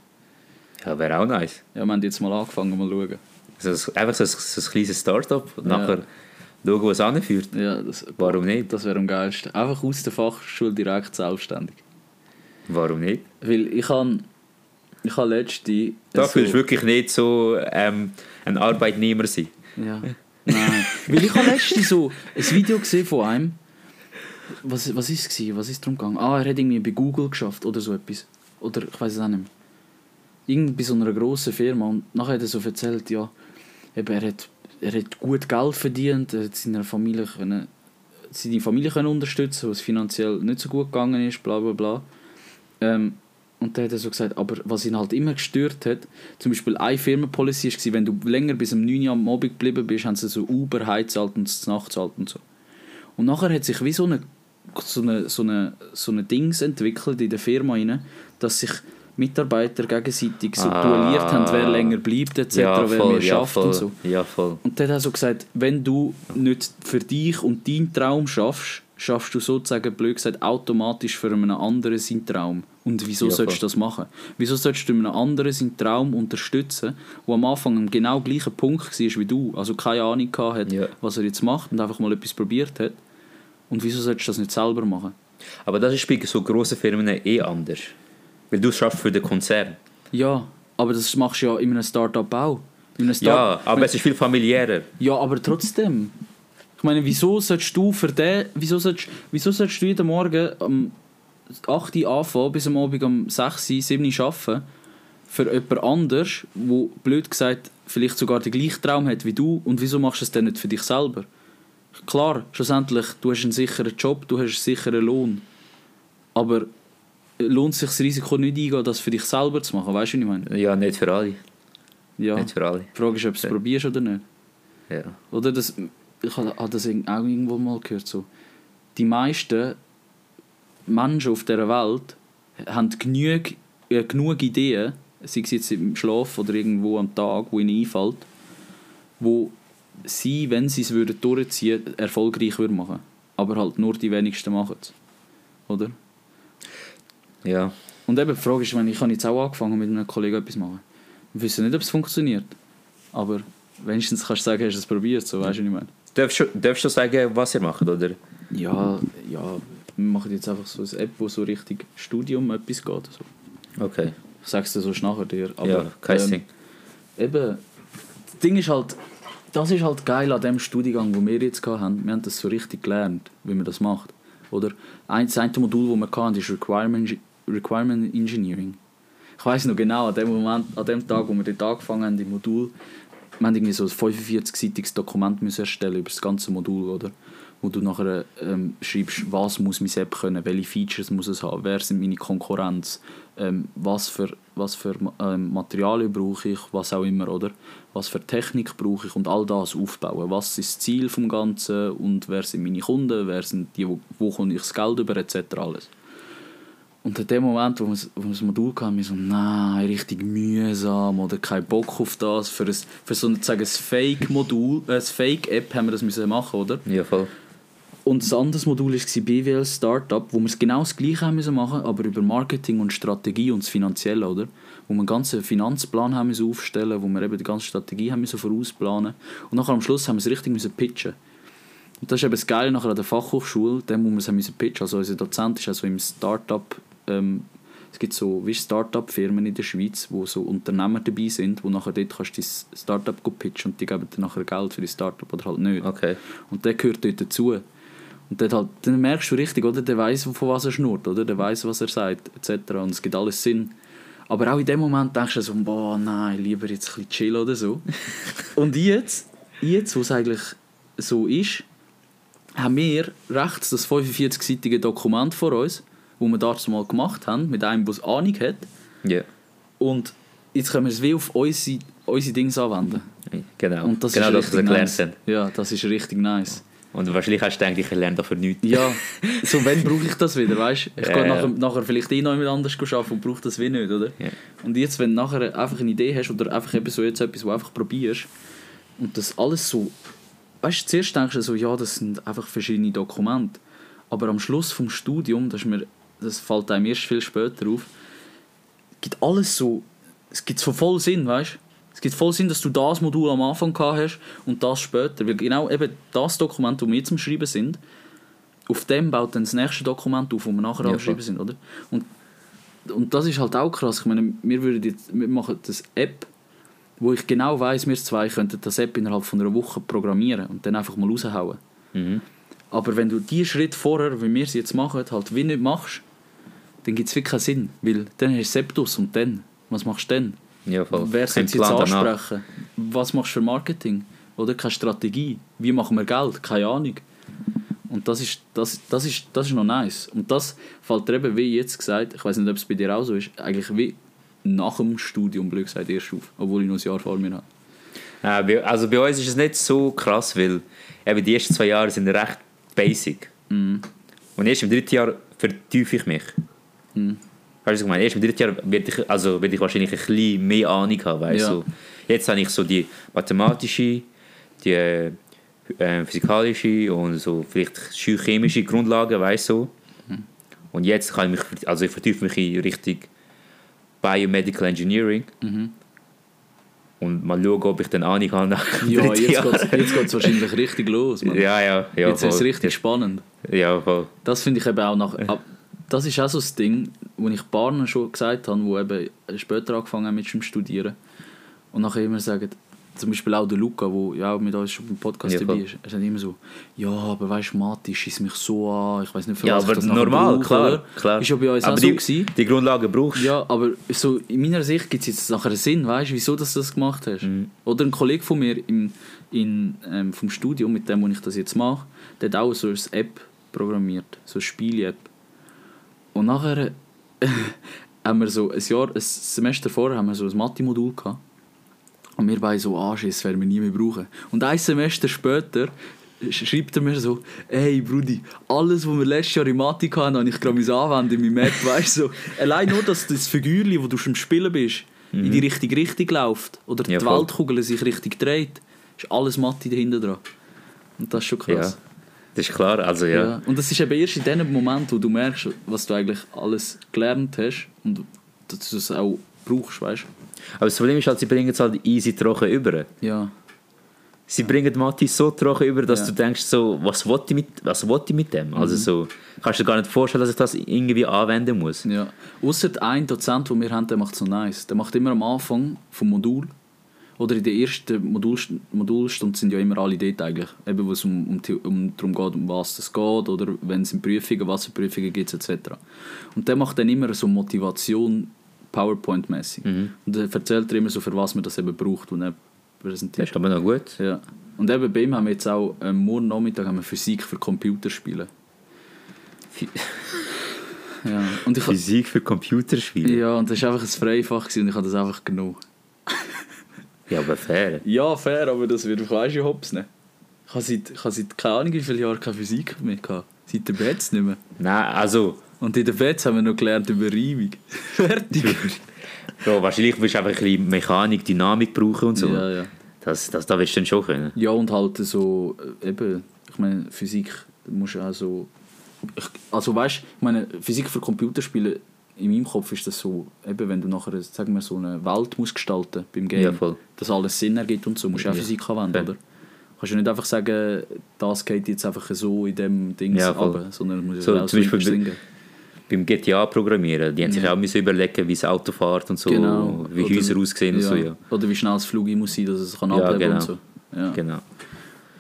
Ja, wäre auch nice. Ja, wir haben jetzt mal angefangen, mal schauen. Also, einfach so ein, so ein kleines Start-up und Ja. nachher schauen, wo es anführt. Ja, das, Warum nicht? Das wäre am geilsten. Einfach aus der Fachschule direkt selbstständig. Warum nicht? Weil ich habe ich habe letzte... Dafür so- ist wirklich nicht so ähm, ein Arbeitnehmer sein. Ja. Nein. Weil ich habe letztens so ein Video gesehen von einem. Was, was ist es? gewesen? Was ist darum gegangen? Ah, er hat irgendwie bei Google geschafft oder so etwas. Oder ich weiß es auch nicht mehr. Irgendwie bei so einer grossen Firma. Und nachher hat er so erzählt, ja, eben, er, hat, er hat gut Geld verdient, er hat seine Familie können, seine Familie können unterstützen, was finanziell nicht so gut gegangen ist, bla bla bla. Ähm, und dann hat er so gesagt, aber was ihn halt immer gestört hat, zum Beispiel eine Firmenpolicy war, wenn du länger bis um 9 Uhr am Abend geblieben bist, haben sie so Uber, Heizalt und das Nachtzahlt und so. Und nachher hat sich wie so eine, so eine, so eine, so eine Dings entwickelt in der Firma rein, dass sich Mitarbeiter gegenseitig so Ah. duelliert haben, wer länger bleibt etc., wer mehr schafft voll, und so. Ja, voll. Und der hat auch so gesagt, wenn du nicht für dich und deinen Traum schaffst, schaffst du sozusagen, blöd gesagt, automatisch für einen anderen seinen Traum. Und wieso Ja, sollst du das machen? Wieso sollst du einem anderen seinen Traum unterstützen, der am Anfang am genau gleichen Punkt war wie du, also keine Ahnung hat, Ja. was er jetzt macht und einfach mal etwas probiert hat? Und wieso solltest du das nicht selber machen? Aber das ist bei so grossen Firmen eh anders. Weil du schaffst für den Konzern. Ja, aber das machst du ja in einem Startup auch. In einem Ja, Start- aber es ist viel familiärer. Ja, aber trotzdem. Ich meine, wieso sollst du für den, wieso sollst, wieso sollst du jeden Morgen am 8 Uhr anfangen, bis am Abend um 6 Uhr, 7 Uhr arbeiten, für jemand anders, wo blöd gesagt vielleicht sogar den gleichen Traum hat wie du, und wieso machst du es dann nicht für dich selber? Klar, schlussendlich, du hast einen sicheren Job, du hast einen sicheren Lohn, aber lohnt sich das Risiko nicht eingehen, das für dich selber zu machen, weißt du, was ich meine? Ja, nicht für alle. Ja. Nicht für alle. Die Frage ist, ob du es Ja. probierst oder nicht. Ja. Oder das, ich habe das auch irgendwo mal gehört. So. Die meisten Menschen auf dieser Welt haben genug, äh, genug Ideen, sei es jetzt im Schlaf oder irgendwo am Tag, wo ihnen einfällt, wo sie, wenn sie es würden durchziehen erfolgreich würden machen. Aber halt nur die wenigsten machen es. Oder? Ja. Und eben die Frage ist, wenn ich habe jetzt auch angefangen mit einem Kollegen etwas machen. Wir wissen nicht, ob es funktioniert. Aber wenigstens kannst du sagen, hast du es probiert, so weißt du, was ich meine. Darfst du, darfst du sagen, was ihr macht, oder? Ja, ja, wir machen jetzt einfach so eine App, wo so richtig Studium etwas geht. So. Okay. Ich sag's dir so nachher dir. Aber, ja, kein ähm, Ding. Eben, das Ding ist halt, das ist halt geil an dem Studiengang, wo wir jetzt haben. Wir haben das so richtig gelernt, wie man das macht. Oder ein, das eine Modul, das wir hatten, ist Requirement, Requirement Engineering. Ich weiß noch genau, an dem Moment, an dem Tag, wo wir dort angefangen haben, im Modul, wir haben irgendwie so ein 45-seitiges Dokument müssen erstellen über das ganze Modul, oder? Wo du nachher ähm, schreibst, was muss mein App können, welche Features muss es haben, wer sind meine Konkurrenz, ähm, was für, was für ähm, Materialien brauche ich, was auch immer, oder? Was für Technik brauche ich und all das aufbauen. Was ist das Ziel vom Ganzen und wer sind meine Kunden, wer sind die, wo, wo komme ich das Geld über, etc. alles. Und in dem Moment, wo wir, wo wir das Modul hatten, wir so, nein, richtig mühsam oder kein Bock auf das. Für, ein, für so ein, ein Fake-Modul, äh, ein Fake-App haben wir das müssen machen, oder? Ja, voll. Und das andere Modul war BWL Startup, wo wir es genau das Gleiche haben müssen machen, aber über Marketing und Strategie und das Finanzielle, oder? Wo wir einen ganzen Finanzplan haben müssen aufstellen, wo wir eben die ganze Strategie haben müssen vorausplanen. Und nachher am Schluss haben wir es richtig müssen pitchen. Und das ist eben das Geile nachher an der Fachhochschule, dem, wo wir es haben müssen pitchen. Also unser Dozent ist also im Startup, ähm, es gibt so wie Startup-Firmen in der Schweiz, wo so Unternehmer dabei sind, wo nachher dort kannst du dein Startup pitchen und die geben dir nachher Geld für die Startup oder halt nicht. Okay. Und der gehört dort dazu. Und dort halt, dann merkst du richtig, oder? Der weiß, von was er schnurrt, oder? Der weiß, was er sagt, etc. Und es gibt alles Sinn. Aber auch in dem Moment denkst du so, boah, nein, lieber jetzt ein bisschen chillen oder so. Und jetzt, jetzt, wo es eigentlich so ist, haben wir rechts das 45-seitige Dokument vor uns, wo wir damals mal gemacht haben, mit einem, der Ahnung hat. Ja. Und jetzt können wir es wie auf unsere, unsere Dinge anwenden. Genau. Und das genau ist das, was wir gelernt nice. haben. Ja, das ist richtig nice. Und wahrscheinlich hast du gedacht, ich lerne dafür nichts. Ja, so wenn brauche ich das wieder, weißt Ich Ja, gehe ja. nachher, nachher vielleicht eh noch jemand anders arbeiten und brauche das wie nicht, oder? Ja. Und jetzt, wenn du nachher einfach eine Idee hast oder einfach eben so jetzt etwas, wo du einfach probierst und das alles so, weißt du, zuerst denkst du so, ja, das sind einfach verschiedene Dokumente, aber am Schluss vom Studium, das, ist mir, das fällt einem erst viel später auf, gibt alles so, es gibt so voll Sinn, weißt Es gibt voll Sinn, dass du das Modul am Anfang gehabt hast und das später, weil genau eben das Dokument, das wir jetzt am Schreiben sind, auf dem baut dann das nächste Dokument auf, wo wir nachher Ja, am Schreiben sind, oder? Und, und das ist halt auch krass. Ich meine, wir, würden jetzt, wir machen das App, wo ich genau weiß, wir zwei könnten das App innerhalb von einer Woche programmieren und dann einfach mal raushauen. Mhm. Aber wenn du die Schritt vorher, wie wir es jetzt machen, halt wie nicht machst, dann gibt es wirklich keinen Sinn. Weil dann hast du Septus und dann, was machst du dann? Ja, voll. Wer soll jetzt Plan danach. ansprechen? Was machst du für Marketing? Oder keine Strategie? Wie machen wir Geld? Keine Ahnung. Und das ist, das, das ist, das ist noch nice. Und das fällt eben, wie jetzt gesagt, ich weiß nicht, ob es bei dir auch so ist, eigentlich wie nach dem Studium, blöd gesagt, erst auf. Obwohl ich noch ein Jahr vor mir habe. Bei- also bei uns ist es nicht so krass, weil eben die ersten zwei Jahre sind recht basic. Mhm. Und erst im dritten Jahr vertiefe ich mich. Mhm. Weißt du, ich meine? Erst im dritten Jahr werde ich, also werde ich wahrscheinlich ein bisschen mehr Ahnung haben. Weißt? Ja. So, jetzt habe ich so die mathematische, die äh, physikalische und so vielleicht chemische Grundlagen, weißt du. So. Und jetzt kann ich mich, also ich vertiefe mich in Richtung Biomedical Engineering. Mhm. Und mal schauen, ob ich dann Ahnung habe nach Ja, jetzt jetzt geht's wahrscheinlich richtig los, Mann. Ja, ja, ja. jetzt ist es richtig spannend. Ja, voll. Das finde ich eben auch nach. ab- Das ist auch so das Ding, wo ich Barnen schon gesagt habe, wo eben später angefangen haben mit dem Studieren. Und nachher immer sagen, zum Beispiel auch der Luca, der ja auch mit uns schon beim Podcast Ja, dabei ist, er sagt immer so, ja, aber weißt du, Mathe schießt mich so an, ich weiß nicht, für Ja, was aber ich das normal, brauche, klar, klar. Ist ja bei uns aber auch so die, gewesen. die Grundlagen brauchst du. Ja, aber so in meiner Sicht gibt es jetzt nachher einen Sinn, weißt du, wieso dass du das gemacht hast. Mhm. Oder ein Kollege von mir im, in, ähm, vom Studium, mit dem, wo ich das jetzt mache, der hat auch so eine App programmiert, so eine Spiele-App. Und nachher haben wir so ein Jahr, ein Semester vorher haben wir so ein Mathe-Modul gehabt. Und wir beide so, ah, das werden wir nie mehr brauchen. Und ein Semester später sch- schreibt er mir so, hey Brudi, alles, was wir letztes Jahr in Mathe hatten, habe ich gerade anwenden in meinem App, weißt. So. Allein nur, dass das Figürchen, wo du schon am Spielen bist, in die richtige Richtung läuft oder Ja, die voll. Weltkugel sich richtig dreht, ist alles Mathe dahinter dran. Und das ist schon Ja, krass. Das ist klar. Also, ja. Ja. Und das ist eben erst in dem Moment, wo du merkst, was du eigentlich alles gelernt hast und dass du es auch brauchst, weißt. Aber das Problem ist halt, sie bringen es halt easy trocken über. Ja. Sie bringen Mathe so trocken über, dass Ja. du denkst, so, was will ich mit, was will ich mit dem? Mhm. Also so, kannst du dir gar nicht vorstellen, dass ich das irgendwie anwenden muss. Ja. Ausser ein Dozent, den wir haben, der macht so nice. Der macht immer am Anfang vom Modul oder in der ersten Modul, Modulstunde sind ja immer alle dort eigentlich. Eben, wo es um, um, um darum geht, um was es geht oder wenn es in Prüfungen, was für Prüfungen gibt etc. Und der macht dann immer so Motivation PowerPoint-mäßig. Mhm. Und dann erzählt er immer so, für was man das eben braucht und er Das präsentiert. ist aber noch gut. Ja. Und eben bei ihm haben wir jetzt auch ähm, morgen Nachmittag haben wir Physik für Computerspiele. Ja. Und ich, Physik für Computerspiele. ja, und das war einfach ein Freifach gewesen und ich habe das einfach genommen. Ja, aber fair. Ja, fair, aber das wird weißt du hops nicht. Ich habe seit, ich habe seit keine Ahnung wie viele Jahren keine Physik mehr gehabt. Seit der Betz nicht mehr. Nein, also, Und in der Betz haben wir noch gelernt über Reibung. Fertig. Bro, wahrscheinlich wirst du einfach ein bisschen Mechanik, Dynamik brauchen und so. Ja, ja. Das, das, das wirst du dann schon können. Ja, und halt so, äh, eben, ich meine, Physik musst du auch so. Ich, also weißt ich meine, Physik für Computerspiele, in meinem Kopf ist das so, eben, wenn du nachher, sagen wir, so eine Welt musst gestalten beim Game, Ja, dass alles Sinn ergibt und so, musst du auch Ja. Physik anwenden, Ja. oder? Kannst du nicht einfach sagen, das geht jetzt einfach so in dem Ding Ja, runter, sondern es muss ja So, auch zum Beispiel Sinn geben. Beim GTA programmieren, die haben sich Ja. auch müssen überlegen, wie das Auto fährt und so, Genau. wie Oder- Häuser aussehen und so, ja. Oder wie schnell das Flug muss sein, dass es kann Ja, genau. und so. Ja. Genau.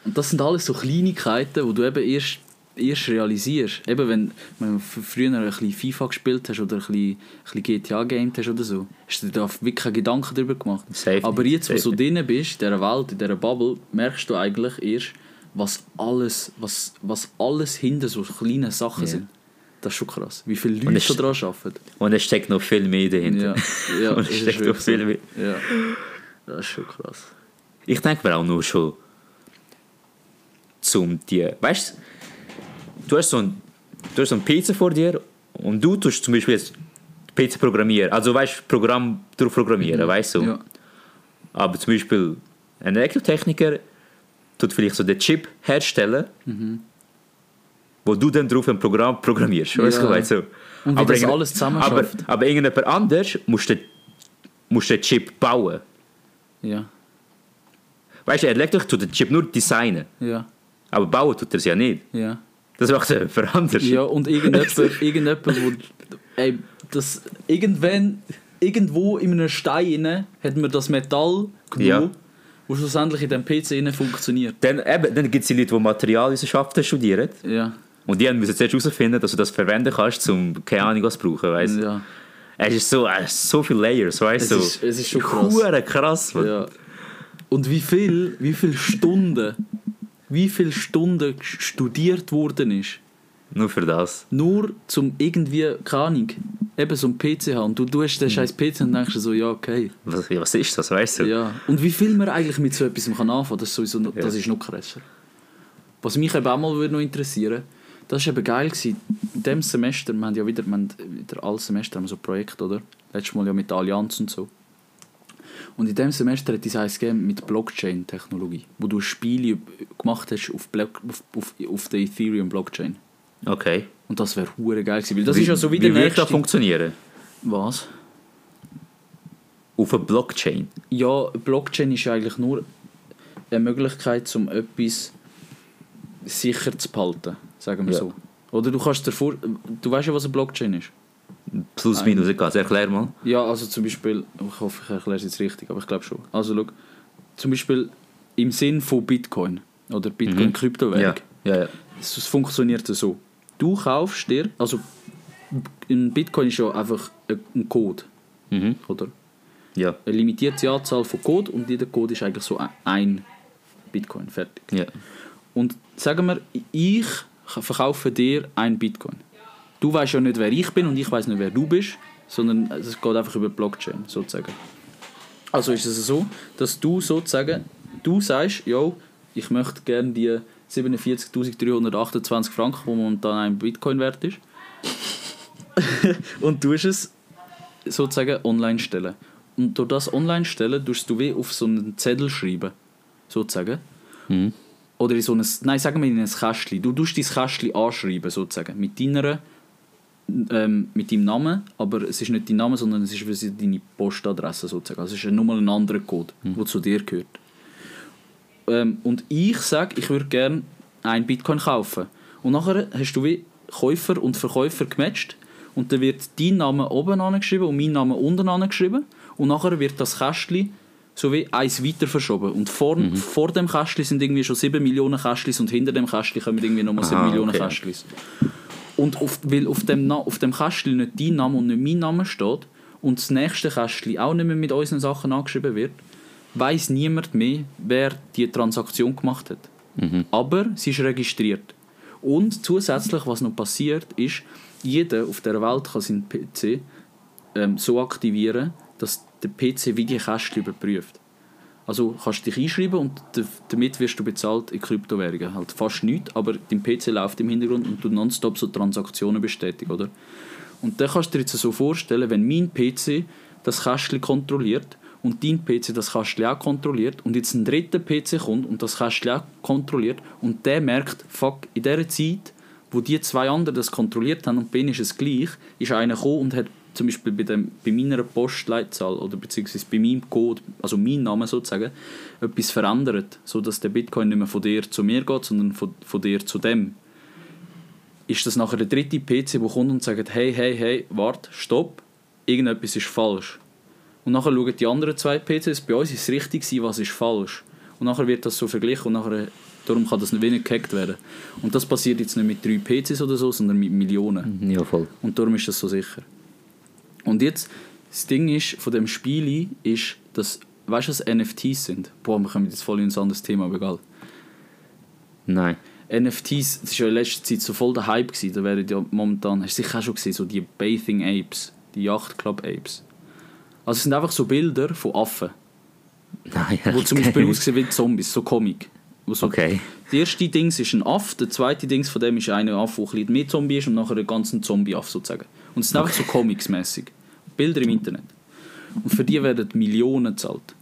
Und das sind alles so Kleinigkeiten, wo du eben erst, erst realisierst. Eben wenn, wenn du früher ein bisschen FIFA gespielt hast oder ein bisschen, ein bisschen GTA gamed hast oder so, hast du dir da wirklich keine Gedanken darüber gemacht. Safe Aber jetzt, wo du so drin bist, in dieser Welt, in dieser Bubble, merkst du eigentlich erst, was alles, was, was alles hinter so kleinen Sachen Ja. sind. Das ist schon krass. Wie viele Und Leute es- da dran arbeiten. Und es steckt noch viel mehr dahinter. Ja, ja Und es steckt noch viel mehr. Ja. Das ist schon krass. Ich denke mir auch nur schon, zum die, weißt du, hast so ein, du hast so einen PC vor dir und du tust zum Beispiel jetzt PC programmieren, also weißt du, Programm durchprogrammieren, weißt du. Mhm. Ja. Aber zum Beispiel ein Elektrotechniker tut vielleicht so den Chip herstellen, wo du dann drauf ein Programm programmierst, weißt Mhm. Ja. du, weißt du. Und wie das irgend- alles zusammen aber, aber irgendjemand anders muss den, muss den Chip bauen. Ja. Weißt du, ein Elektriker tut den Chip nur designen. Ja. Aber bauen tut er es ja nicht. Ja. Das macht er für anders. Ja, und irgendjemand, irgendjemand wo, ey, das, irgendwann, irgendwo in einem Stein rein hat man das Metall genommen, Ja. wo schlussendlich in dem PC funktioniert. Dann, eben, dann gibt es die Leute, die Materialwissenschaften studieren. Ja, Und die müssen zuerst herausfinden, dass du das verwenden kannst, um keine Ahnung was zu brauchen. Weißt? ja, Es ist so, es ist so viele Layers, weißt Es du? ist- es ist schon krass. Krass. Mann. ja. Und wie viel, wie viel Stunden, wie viele Stunden studiert worden ist, Nur für das. nur zum irgendwie, keine Ahnung, eben so ein PC haben. Und du, du hast den scheiß PC und denkst so, ja, okay. Was, was ist das, weißt du? Ja, und wie viel man eigentlich mit so etwas kann anfangen kann, das ist, sowieso noch, das Ja. ist noch krasser. Was mich eben auch mal würde noch interessieren das war eben geil. Gewesen. In diesem Semester, wir haben ja wieder, wir haben wieder alles Semester haben so Projekte, oder? Letztes Mal ja mit der Allianz und so. Und in diesem Semester hat es eins gegeben mit Blockchain-Technologie, wo du Spiele gemacht hast auf, Block, auf, auf, auf der Ethereum-Blockchain. Okay. Und das wäre hure geil gewesen, weil das wie, ist ja so wie wie der wird das nächste... funktionieren? Was? Auf eine Blockchain? Ja, Blockchain ist ja eigentlich nur eine Möglichkeit, um etwas sicher zu behalten, sagen wir Ja. so. Oder du kannst dir vor... Du weißt ja, was eine Blockchain ist? Plus, minus, egal. Erklär mal. Ja, also zum Beispiel... Ich hoffe, ich erkläre es jetzt richtig, aber ich glaube schon. Also schau, zum Beispiel im Sinn von Bitcoin oder Bitcoin Mhm. Kryptowährung. Ja, ja, ja. Es funktioniert so. Du kaufst dir... Also ein Bitcoin ist ja einfach ein- ein Code, Mhm. oder? Ja, Eine limitierte Anzahl von Code und jeder Code ist eigentlich so ein Bitcoin, fertig. ja. Und sagen wir, ich verkaufe dir ein Bitcoin. Du weißt ja nicht, wer ich bin und ich weiß nicht, wer du bist, sondern es geht einfach über Blockchain sozusagen. Also ist es so, dass du sozusagen, du sagst, yo, ich möchte gerne die 47.328 Franken, die momentan ein Bitcoin wert ist, und tust es sozusagen online stellen. Und durch das online stellen, tust du wie auf so einen Zettel schreiben, sozusagen. Mhm. Oder in so ein, nein, sagen wir in ein Kästchen. Du tust dein Kästchen anschreiben, sozusagen. Mit deiner, ähm, mit deinem Namen, aber es ist nicht dein Name, sondern es ist wie sie deine Postadresse, sozusagen. Also es ist nur ein anderer Code, der zu dir gehört. Ähm, und ich sage, ich würde gerne ein Bitcoin kaufen. Und nachher hast du wie Käufer und Verkäufer gematcht und dann wird dein Name oben angeschrieben und mein Name unten angeschrieben und nachher wird das Kästchen so wie eins weiter verschoben und vor, vor dem Kästchen sind irgendwie schon 7 Millionen Kästchen und hinter dem Kästchen kommen irgendwie nochmal 7 Aha, Millionen okay. Kästchen. Und auf, weil auf dem, auf dem Kästchen nicht dein Name und nicht mein Name steht und das nächste Kästchen auch nicht mehr mit unseren Sachen angeschrieben wird, weiß niemand mehr, wer die Transaktion gemacht hat. Aber sie ist registriert. Und zusätzlich, was noch passiert, ist, jeder auf der Welt kann seinen PC ähm, so aktivieren, dass der PC wie die Kästchen überprüft. Also kannst du dich einschreiben und damit wirst du bezahlt in Kryptowährungen. Halt fast nichts, aber dein PC läuft im Hintergrund und du nonstop so Transaktionen bestätigt, oder? Und dann kannst du dir jetzt so vorstellen, wenn mein PC das Kästchen kontrolliert und dein PC das Kästchen auch kontrolliert und jetzt ein dritter PC kommt und das Kästchen auch kontrolliert und der merkt, fuck, in dieser Zeit, wo die zwei anderen das kontrolliert haben und ihnen ist es gleich, ist einer gekommen und hat zum Beispiel bei, dem, bei meiner Postleitzahl oder beziehungsweise bei meinem Code, also mein Name sozusagen, etwas verändert, sodass der Bitcoin nicht mehr von dir zu mir geht, sondern von, von dir zu dem. Ist das nachher der dritte PC, der kommt und sagt, hey, hey, hey, warte, stopp, irgendetwas ist falsch. Und nachher schauen die anderen zwei PCs, bei uns ist es richtig gewesen, was ist falsch. Und nachher wird das so verglichen und nachher, darum kann das nicht wenig gehackt werden. Und das passiert jetzt nicht mit drei PCs oder so, sondern mit Millionen. Ja, voll. Und darum ist das so sicher. Und jetzt, das Ding ist, von dem Spiel ist, dass, weißt du, was NFTs sind? Boah, wir kommen jetzt voll in ein anderes Thema, aber egal. Nein. NFTs, das war ja in letzter Zeit so voll der Hype gewesen. Da werden ja momentan, hast du sicher auch schon gesehen, so die Bathing Apes, die Yacht Club Apes. Also es sind einfach so Bilder von Affen, Nein, wo zum Beispiel aussehen wie Zombies, so Comic. Wo so Okay. Der erste Dings ist ein Aff, der zweite Dings von dem ist einer Aff, der ein bisschen mehr Zombie ist und nachher ein ganzer Zombie-Aff sozusagen. Und es sind einfach so Comics-mäßig. Bilder im Internet. Und für die werden Millionen gezahlt.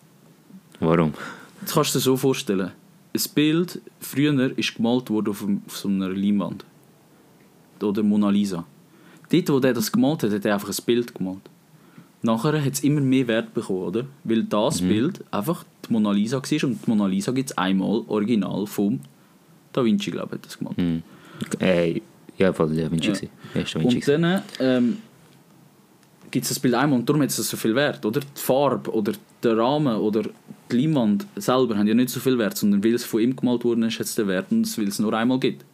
Warum? Jetzt kannst du dir so vorstellen, ein Bild früher ist gemalt worden auf, auf so einer Leinwand. Oder Mona Lisa. Dort, wo der das gemalt hat, hat er einfach ein Bild gemalt. Nachher hat es immer mehr Wert bekommen, oder? Weil das Bild einfach die Mona Lisa war und die Mona Lisa gibt es einmal original vom Da Vinci, glaube ich, hat das gemalt. Hm. Äh, ja, voll Da Vinci. Ja. ist Da Vinci. Und dann ähm, gibt es das Bild einmal und darum hat es so viel Wert, oder? Die Farbe oder der Rahmen oder die Leinwand selber haben ja nicht so viel Wert, sondern weil es von ihm gemalt worden ist, hat es den Wert und weil es nur einmal gibt.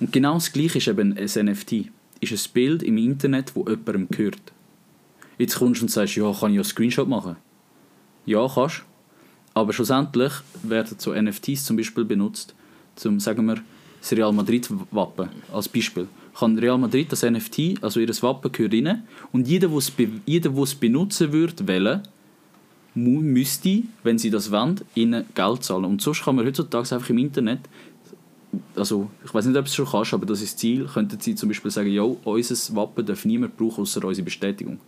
Und genau das gleiche ist eben ein NFT. Ist ein Bild im Internet, das jemandem gehört. Jetzt kommst du und sagst, ja, kann ich ja einen Screenshot machen? Ja, kannst Aber schlussendlich werden so NFTs zum Beispiel benutzt, zum, sagen wir, das Real Madrid-Wappen als Beispiel. Kann Real Madrid das NFT, also ihr Wappen gehört rein, und jeder, der es, jeder, benutzen würde, wählen, müsste, wenn sie das wollen, ihnen Geld zahlen. Und sonst kann man heutzutage einfach im Internet, also ich weiß nicht, ob es schon kannst, aber das ist das Ziel, könnten sie zum Beispiel sagen, ja, unser Wappen darf niemand brauchen, außer unsere Bestätigung.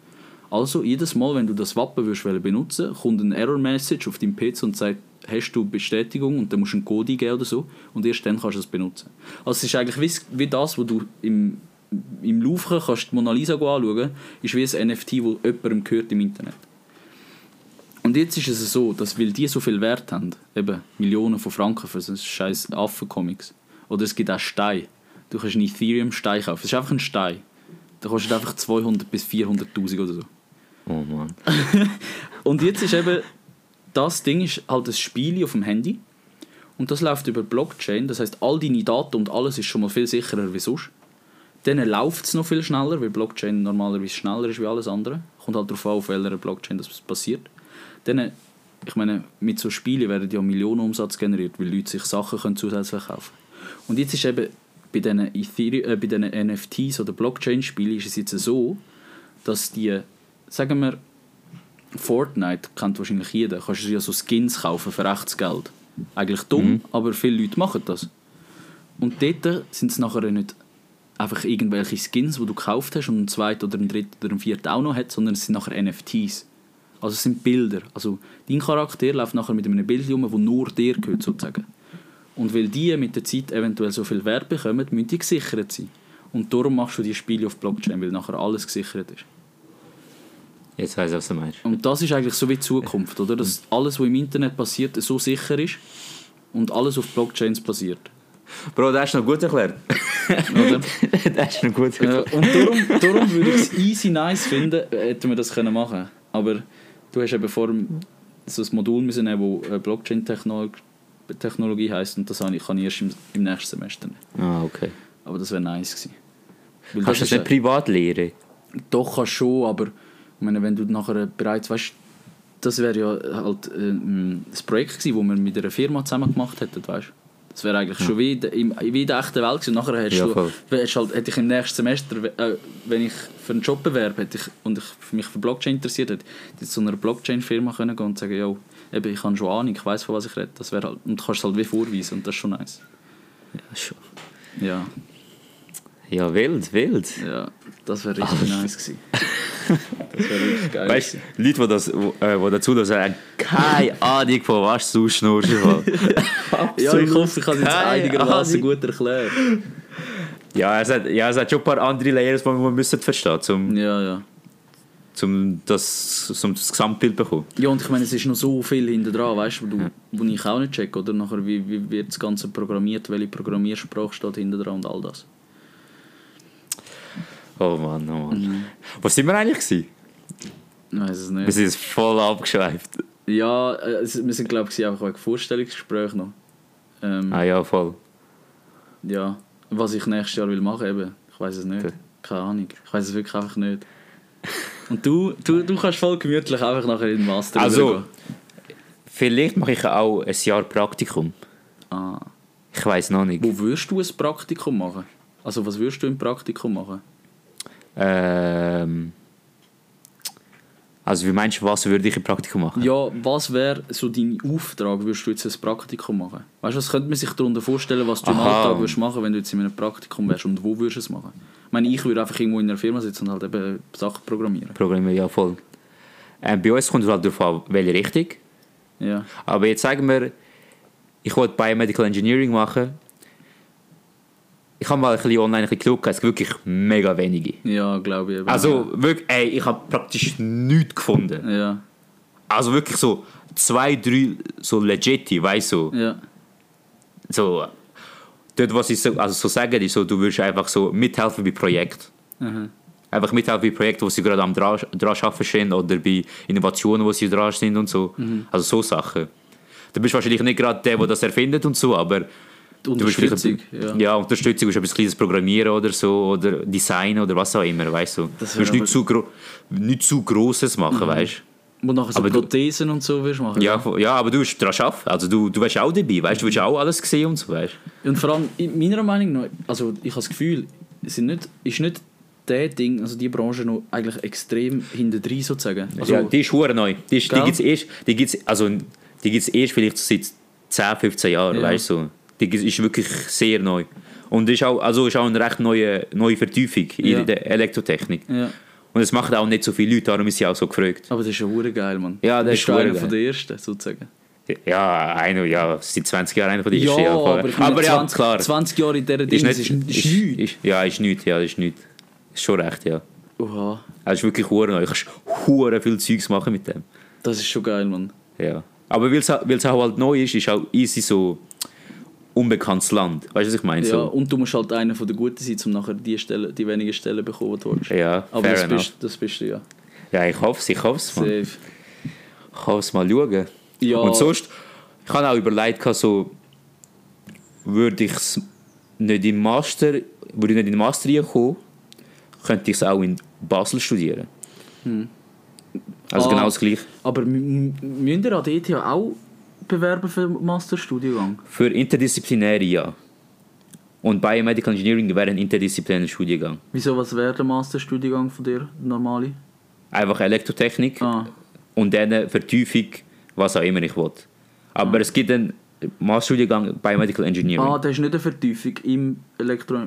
Also jedes Mal, wenn du das Wappen wollen benutzen kommt eine Error-Message auf deinem PC und sagt, hast du Bestätigung und dann musst du einen Code eingeben oder so und erst dann kannst du es benutzen. Also es ist eigentlich wie, das, wo du im, im Laufen kannst die Mona Lisa anschauen ist wie ein NFT, wo jemandem gehört im Internet. Und jetzt ist es so, dass weil die so viel Wert haben, eben Millionen von Franken für so scheiß Affen-Comics, oder es gibt auch Steine. Du kannst einen Ethereum-Stein kaufen. Es ist einfach ein Stein. Der kostet einfach 200 bis 400'000 oder so. Oh Mann. Und jetzt ist eben, das Ding ist halt ein Spiel auf dem Handy. Und das läuft über Blockchain. Das heißt, all deine Daten und alles ist schon mal viel sicherer wie sonst. Dann läuft es noch viel schneller, weil Blockchain normalerweise schneller ist wie alles andere. Kommt halt darauf an, auf welcher Blockchain das passiert. Dann, ich meine, mit so Spielen werden ja Millionen Umsatz generiert, weil Leute sich Sachen können zusätzlich kaufen Und jetzt ist eben bei diesen, Ethereum, äh, bei diesen NFTs oder Blockchain-Spielen ist es jetzt so, dass die, sagen wir, Fortnite kennt wahrscheinlich jeder, kannst du ja so Skins kaufen für echtes Geld. Eigentlich dumm, Mhm. aber viele Leute machen das. Und dort sind es nachher nicht einfach irgendwelche Skins, die du gekauft hast und ein zweiter oder ein dritter oder ein vierter auch noch hat, sondern es sind nachher NFTs. Also es sind Bilder. Also dein Charakter läuft nachher mit einem Bild rum, das nur dir gehört sozusagen. Und weil die mit der Zeit eventuell so viel Wert bekommen, müssen die gesichert sein. Und darum machst du die Spiele auf Blockchain, weil nachher alles gesichert ist. Jetzt weiss ich, was du meinst. Und das ist eigentlich so wie die Zukunft, oder? Dass alles, was im Internet passiert, so sicher ist und alles auf Blockchains basiert. Bro, das ist noch gut erklärt. Oder? das ist noch gut Äh, erklärt. und darum, darum würde ich es easy nice finden, äh, hätten wir das können machen Aber du hast eben vor so ein Modul müssen nehmen, das Blockchain-Technologie heisst und das kann ich erst im, im nächsten Semester nehmen. Ah, okay. Aber das wäre nice gewesen. Weil Kannst du das nicht privat lehren? Doch, kannst schon, aber ich meine, wenn du nachher bereits weißt, das wäre ja halt äh, ein Projekt gewesen, das wir mit einer Firma zusammen gemacht hätten, weißt Das wäre eigentlich schon wie, in der- im- wie in der echten Welt gewesen. Nachher hättest Ja, du, hättest halt, hätte ich im nächsten Semester, äh, wenn ich für einen Job bewerbe hätte ich, und ich mich für Blockchain interessiert hätte, zu einer Blockchain-Firma können gehen und sagen, yo, eben, ich habe schon Ahnung, ich weiß von was ich rede. Das wäre halt, und du kannst es halt wie vorweisen und das ist schon nice. Ja, schon. Ja, Ja, wild, wild. ja, das wäre richtig nice gewesen. Das wäre richtig geil Weißt du, Leute, die, das, wo, äh, die dazu das haben keine Ahnung von was du schnurst. Ja, ich hoffe, ich habe es jetzt einigermaßen gut erklärt. Ja, es hat, ja, es hat schon ein paar andere Layers, die man müssen verstehen um, Ja, ja. um, das, um das Gesamtbild zu bekommen. Ja, und ich meine, es ist noch so viel hinter dran, weißt du, wo, du- wo ich auch nicht check, oder? Nachher, wie, wie wird das Ganze programmiert, welche Programmiersprache steht hinter dran und all das. Oh Mann, oh Mann. Mhm. Wo sind wir eigentlich? Gewesen? Ich weiß es Wir nicht. sind jetzt voll abgeschweift. Ja, äh, es- wir sind, glaube ich, einfach wegen Vorstellungsgespräch noch. Ähm, Ah ja, voll. Ja, was ich nächstes Jahr will machen, eben. Ich weiß es nicht. Keine Ahnung. Ich weiß es wirklich einfach nicht. Und du, du, du kannst voll gemütlich einfach nachher in den Master Also, übergehen. Vielleicht mache ich auch ein Jahr Praktikum. Ah. Ich weiß noch nicht. Wo würdest du ein Praktikum machen? Also was würdest du im Praktikum machen? Ähm, also wie meinst du, was würde ich im Praktikum machen? Ja, was wäre so dein Auftrag, würdest du jetzt ein Praktikum machen? Weißt du, was könnte man sich darunter vorstellen, was du im Aha. Alltag würdest machen, wenn du jetzt in einem Praktikum wärst und wo würdest du es machen? Ich meine, ich würde einfach irgendwo in einer Firma sitzen und halt eben Sachen programmieren. Programmieren, ja voll. Ähm, bei uns kommt es halt darauf an, welche Richtung. Ja. Aber jetzt sagen wir, ich wollte Biomedical Engineering machen. Ich habe mal ein bisschen online ein bisschen geschaut, es gibt wirklich mega wenige. Ja, glaube ich. Also wirklich, ey, ich habe praktisch nichts gefunden. Ja, Also wirklich so zwei, drei so legit, weißt du, ja. so, dort was ich so, also so sagen, ist so, du würdest einfach so mithelfen bei Projekten. Aha. Einfach mithelfen bei Projekten, wo sie gerade am dran, dran arbeiten sind oder bei Innovationen, wo sie dran sind und so. Also so Sachen. Du bist wahrscheinlich nicht gerade der, der das erfindet und so, aber Unterstützung, ja. ja, Unterstützung ist etwas kleines Programmieren oder so oder Design oder was auch immer, weißt du. Das Du wäre nicht zu, nicht zu Grosses machen, weißt Wo nachher so Aber du- Prothesen und so willst machen. du. Ja, ja, aber du willst daran arbeiten. Also du, du wärst auch dabei, weißt du, du willst auch alles sehen und so, weißt Und vor allem, in meiner Meinung nach, also ich habe das Gefühl, es sind nicht, ist nicht der Ding, also die Branche noch eigentlich extrem hinterdrein sozusagen. Also, ja, die ist hure neu. Die, ist, die Gell? gibt's erst, die gibt's, also, die gibt's erst vielleicht seit 10, 15 Jahren, Ja. weißt du. Die ist wirklich sehr neu. Und ist auch, also ist auch eine recht neue, neue Vertiefung in Ja. der Elektrotechnik. ja. Und es machen auch nicht so viele Leute, darum ist sie auch so gefragt. Aber das ist ja hure geil, Mann. Ja, das ist einer geil. von der Ersten, sozusagen. Ja, einer, ja, seit 20 Jahren einer von den ersten. Ja, aber, aber ja, 20, klar. 20 Jahre in dieser Ding, Ist nicht, ist, ist, ist, nichts. ja, ist nichts, ja, ist nichts. Ist schon recht, ja. Oha. Also ist wirklich hure neu. Du kannst hure viel Zeugs machen mit dem. Das ist schon geil, Mann. Ja. Aber weil es auch halt neu ist, ist auch easy so unbekanntes Land. Weißt du, was ich meine? Ja, So. und du musst halt einer von der Guten sein, um nachher die, Stelle, die wenigen Stellen bekommen, die du willst. Ja, Aber das enough. bist, das bist du ja. Ja, ich hoffe es, ich hoffe es. Safe. Ich hoffe es mal schauen. Ja, Und sonst, ich habe auch überlegt, so, würde ich es nicht im Master, würde ich nicht in den Master reinkommen, könnte ich es auch in Basel studieren. Also Ah. genau das gleiche. aber müsst ihr an der ETH auch bewerben für den Masterstudiengang? Für interdisziplinäre ja. Und Biomedical Engineering wäre ein interdisziplinärer Studiengang. Wieso, was wäre der Masterstudiengang von dir, normale? Einfach Elektrotechnik Ah, und dann Vertiefung, was auch immer ich will. Aber es gibt einen Masterstudiengang Biomedical Engineering. ah das ist nicht eine Vertiefung im Elektro...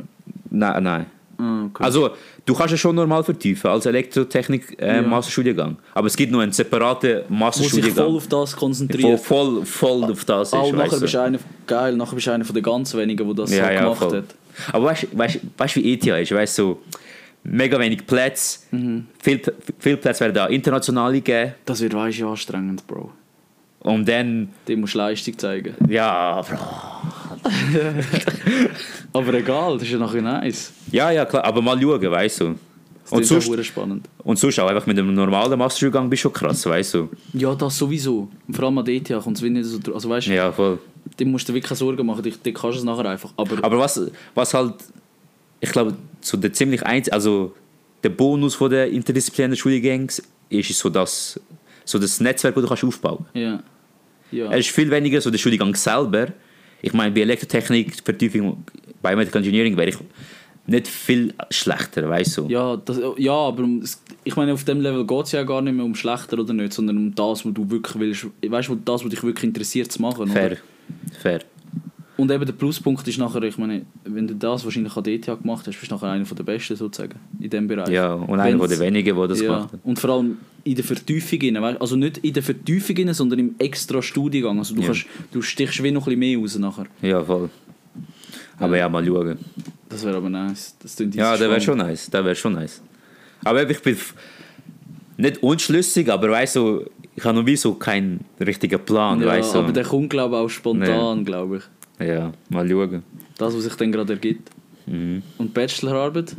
Nein, nein. Ah, okay. Also, du kannst es schon normal vertiefen als Elektrotechnik äh, Ja. Masterstudiengang. Aber es gibt noch einen separaten Wo sich voll Masterstudiengang. auf das Voll, konzentriert. voll, voll auf das ist, und nachher bist du. einer, geil, nachher bist du einer von den ganz wenigen, die das so gemacht voll. hat. Aber weißt du, weißt, weißt, wie ETH ist? Weißt du, so, mega wenig Plätze. Mhm. Viel, viel Plätze werden da internationale geben. Das wird weißt du anstrengend, Bro. Und dann, Dem musst du Leistung zeigen. ja, Bro. Aber egal, das ist ja nachher nice. Ja, ja, klar, aber mal schauen, weißt du. Das Und ist auch sonst, verdammt spannend. und sonst auch einfach mit einem normalen Masterstudiengang bist du schon krass, weißt du. Ja, das sowieso. Und vor allem an der ETH kommt es nicht so Also weißt du, Ja, voll. dem musst du dir wirklich keine Sorgen machen, dich kannst du es nachher einfach. Aber, Aber was, was halt, ich glaube, so der ziemlich einzige, also der Bonus von der interdisziplinären Studiengänge ist, so das, so das Netzwerk, das du kannst aufbauen ja. Ja. Es ist viel weniger so der Studiengang selber. Ich meine, bei Elektrotechnik, Vertiefung, Biomedical Engineering wäre ich nicht viel schlechter, weißt du. Ja, das, ja, aber um- ich meine, auf dem Level geht es ja gar nicht mehr um schlechter oder nicht, sondern um das, was du wirklich willst. Weißt du, das, was dich wirklich interessiert zu machen. Fair. Oder? Fair. Und eben der Pluspunkt ist nachher, ich meine, wenn du das wahrscheinlich an der ETH gemacht hast, bist du nachher einer der Besten sozusagen in dem Bereich. Ja, und einer Wenn's- den wenigen, die das ja. gemacht haben. Und vor allem in der Vertiefung, rein, weißt? also nicht in der Vertiefung, rein, sondern im extra Studiengang. Also du, Ja. kannst, du stichst wie noch ein bisschen mehr raus nachher. Ja, voll. Aber ja, mal schauen. Das wäre aber nice. Das Ja, der wäre schon nice. Der wäre schon nice. Aber ich bin nicht unschlüssig, aber weißt du, ich habe noch wie so keinen richtigen Plan, Ja, weißt du. aber der kommt glaube ich auch spontan, glaube ich. Ja, mal schauen. Das, was sich dann gerade ergibt. Mhm. Und Bachelorarbeit?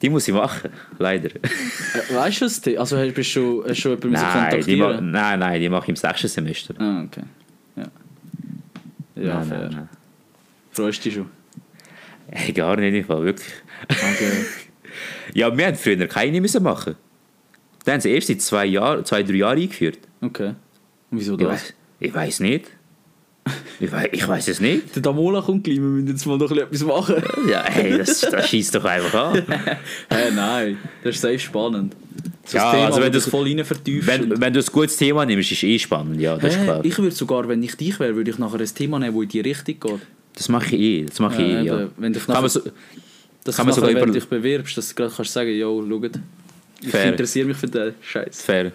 Die muss ich machen, leider. Äh, weißt du es? Also hast du schon, hast schon jemanden nein, die ma nein, nein, die mache ich im sechsten Semester. Ah, okay. Ja, ja nein, fair. nein, nein. Freust du dich schon? Hey, gar nicht, im Fall, wirklich. Okay. Ja, wir haben früher keine müssen machen. Dann haben sie erst seit zwei, Jahr, zwei drei Jahren eingeführt. okay. Und wieso Ich das? ich weiß nicht. Ich weiß, ich weiß es nicht. Der Damola kommt gleich, wir müssen jetzt mal noch etwas machen. Ja, hey, das, das schießt doch einfach an. Hä, nein, das ist sehr spannend. So Ja, Thema, also wenn du du's- voll rein vertiefst. Wenn, wenn du ein gutes Thema nimmst, ist eh spannend, ja, das ist Hä, klar. ich würde sogar, wenn ich dich wäre, würde ich nachher ein Thema nehmen, das in die Richtung geht. Das mache ich eh, das mache ich eh, ja. Wenn dich nachher, so, dass kann du man nachher, wenn du dich bewirbst, dass du gerade kannst sagen, yo, schaut, ich Fair. interessiere mich für den Scheiß. fair.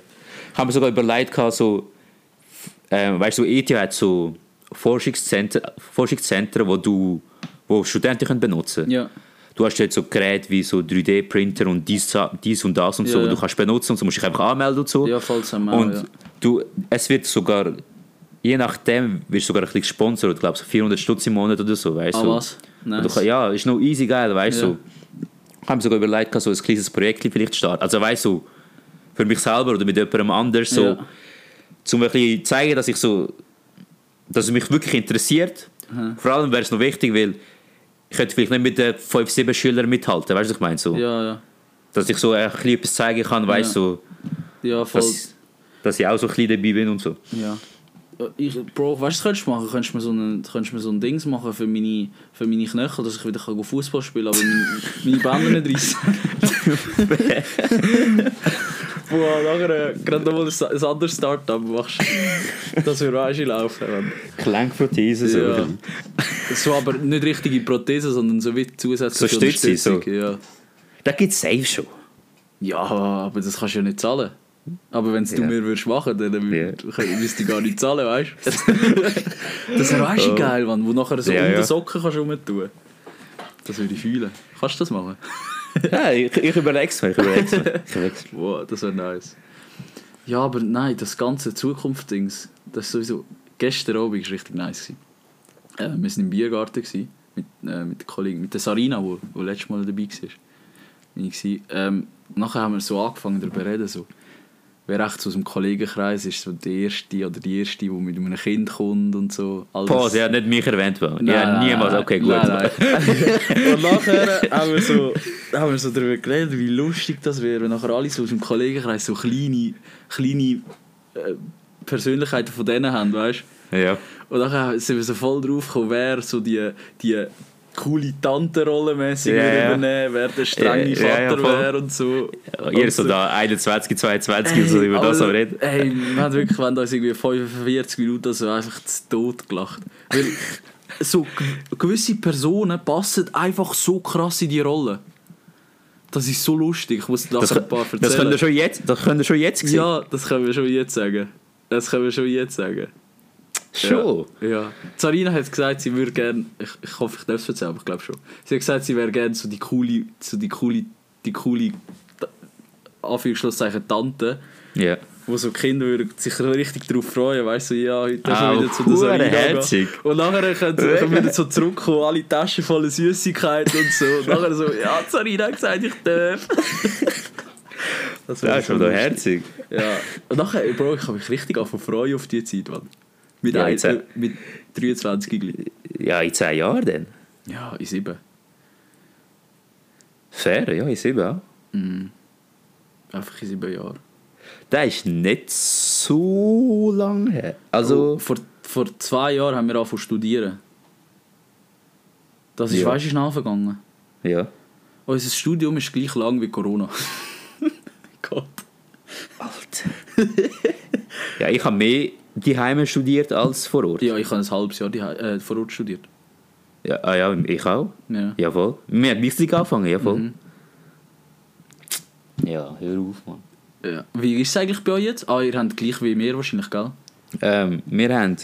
Ich habe mir sogar überlegt, so, ähm, weißt du, ETH hat so Forschungszentren, Forschungszentren wo, du, wo Studenten können benutzen können. Ja, Du hast jetzt so Geräte wie so 3D-Printer und dies, dies und das und so, Ja, wo ja. du kannst benutzen und so musst dich einfach anmelden und so. ja falls einmal. und ja. du, es wird sogar, je nachdem, wirst du sogar ein bisschen gesponsert, ich glaube so 400 Stutz im Monat oder so, weißt Ah, was? Nice. Du, ja, ist noch easy geil, weißt du. Ja. So. Ich habe sogar überlegt, so ein kleines Projekt vielleicht starten. Also weißt du, für mich selber oder mit jemandem anders, so, Ja. um ein bisschen zeigen, dass ich so, dass es mich wirklich interessiert. Aha. Vor allem wäre es noch wichtig, weil ich könnte vielleicht nicht mit den 5, 7 Schülern mithalten, weißt du, was ich meine? So, Ja, ja. Dass ich so ein bisschen etwas zeigen kann, weißt du, so, Ja, voll. dass, dass ich auch so ein bisschen dabei bin und so. Ja. Ich, Bro, weißt du, was könntest du machen? Könntest du mir so ein, könntest du mir so ein Dings machen für meine, für meine Knöchel, dass ich wieder Fußball spielen kann, aber meine, meine Bänder nicht reissen. Boah, nachher äh, gerade nochmal ein, ein anderes Startup machst. Das würde auch schon laufen. Mann. So. Ja. So, aber nicht richtige Prothese, sondern so wie zusätzliche So Stütze, so. Ja. Da gibt es safe schon. ja, aber das kannst du ja nicht zahlen. Aber wenn es du Ja. mir würdest machen, dann Ja. wür- müsste ich gar nicht zahlen, weißt du? das wäre schon Oh. geil, Mann, wo nachher so Ja, um ja. den Socken kannst du rumtun. Das würde ich fühlen. Kannst du das machen? Ja, ich, ich überlege es mir, ich überlege es mir. Ich überleg's mir. Wow, das wäre nice. Ja, aber nein, das ganze Zukunftsdings, das ist sowieso... Gestern Abend war richtig nice. Äh, wir waren im Biergarten mit, äh, mit der Kollegin, mit der Sarina, die letztes Mal dabei war. Gewesen. Ähm, nachher haben wir so angefangen darüber zu reden, so, wer echt so aus dem Kollegenkreis ist so der Erste oder die Erste, die mit einem Kind kommt und so. Alles. Pause, er hat nicht mich erwähnt. Nein, ja, niemals. Okay, gut. Nein, nein. und nachher haben wir, so, haben wir so darüber geredet, wie lustig das wäre, wenn nachher alle so aus dem Kollegenkreis so kleine, kleine äh, Persönlichkeiten von denen haben, weißt du? Ja. Und dann sind wir so voll drauf gekommen, wer so die, die coole Tante-Rolle mäßig ja. übernehmen, wer der strenge ja, Vater voll. wäre und so. Ihr so da 21, 22 und so über das am Reden. Ey, wir haben wirklich wir haben uns irgendwie 45 Minuten so einfach zu Tod gelacht. Weil so gewisse Personen passen einfach so krass in die Rolle. Das ist so lustig. Ich muss Das, nachher ein paar erzählen. das könnt ihr schon jetzt, das könnt ihr schon jetzt sehen. ja, das können wir schon jetzt sagen. Das können wir schon jetzt sagen. Schon. Ja. ja. Sarina hat gesagt, sie würde gerne, ich, ich hoffe, ich darf es erzählen, aber ich glaube schon. Sie hat gesagt, sie wäre gerne so die coole, so die coole, die coole, Anführungsschlusszeichen Tante, Ja. wo so Kinder würden sich richtig darauf freuen, weißt du, so, ja, heute Ah, schon wieder zu der Sarina gehen. herzig. Und nachher können sie können wir so zurückkommen, alle Taschen voller Süßigkeiten und so. Und nachher so, ja, Sarina hat gesagt, ich darf. Das Das ist schon herzig. Ja. Und nachher, Bro, ich habe mich richtig auf freuen auf die Zeit, Mann. Mit, Ja, ein, äh, mit 23 gleich. Ja, in 10 Jahren dann. Ja, in sieben. Fair, ja, in 7 auch. Mhm. Einfach in sieben Jahren. Das ist nicht so lange her. Also, vor, vor zwei Jahren haben wir angefangen zu studieren. Das ist, Ja. weißt du, schnell vergangen. ja. Unser Studium ist gleich lang wie Corona. Gott. Alter. ja, ich habe mehr daheim studiert als vor Ort. Ja, ich habe ein halbes Jahr die, äh, vor Ort studiert. Ja, ah, ja ich auch. Ja. Ja, voll. Wir haben gleichzeitig angefangen, ja, voll. Mhm. Ja, hör auf, Mann. ja. Wie ist es eigentlich bei euch jetzt? Ah, ihr habt gleich wie wir wahrscheinlich, gell? Ähm, wir haben...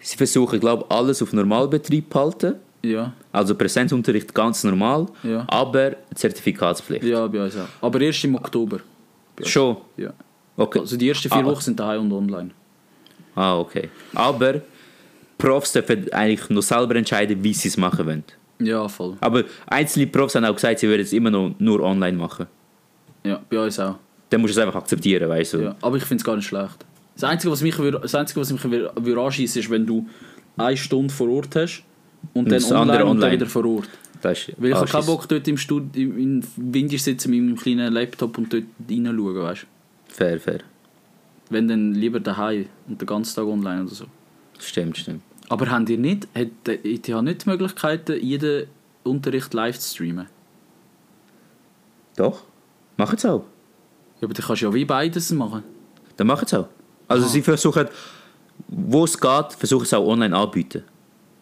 Sie versuchen, glaube ich, alles auf Normalbetrieb zu halten. Ja. Also Präsenzunterricht ganz normal, Ja. aber Zertifikatspflicht. Ja, bei uns auch. Aber erst im Oktober. Schon? Ja. Okay. Also die ersten vier Ah. Wochen sind daheim und online. Ah, okay. Aber Profs dürfen eigentlich noch selber entscheiden, wie sie es machen wollen. Ja, voll. Aber einzelne Profs haben auch gesagt, sie würden es immer noch nur online machen. Ja, bei uns auch. Dann musst du es einfach akzeptieren, weißt du. Ja, aber ich finde es gar nicht schlecht. Das Einzige, was mich, das Einzige, was mich wür- würde anschiessen ist, wenn du eine Stunde vor Ort hast und dann das online andere und dann online. wieder vor Ort. Das ist, Weil ich ah, habe keinen. Bock, dort im Stud im, Winter sitzen mit meinem kleinen Laptop und dort reinschauen, weißt du. Fair, fair. Wenn dann lieber daheim und den ganzen Tag online oder so. Stimmt, stimmt. Aber habt ihr nicht, hat der ETH nicht die Möglichkeit, jeden Unterricht live zu streamen? Doch. Machen sie auch. Ja, aber dann kannst du ja wie beides machen. Dann machen sie auch. Also Ah. sie versuchen, wo es geht, versuchen sie auch online anbieten.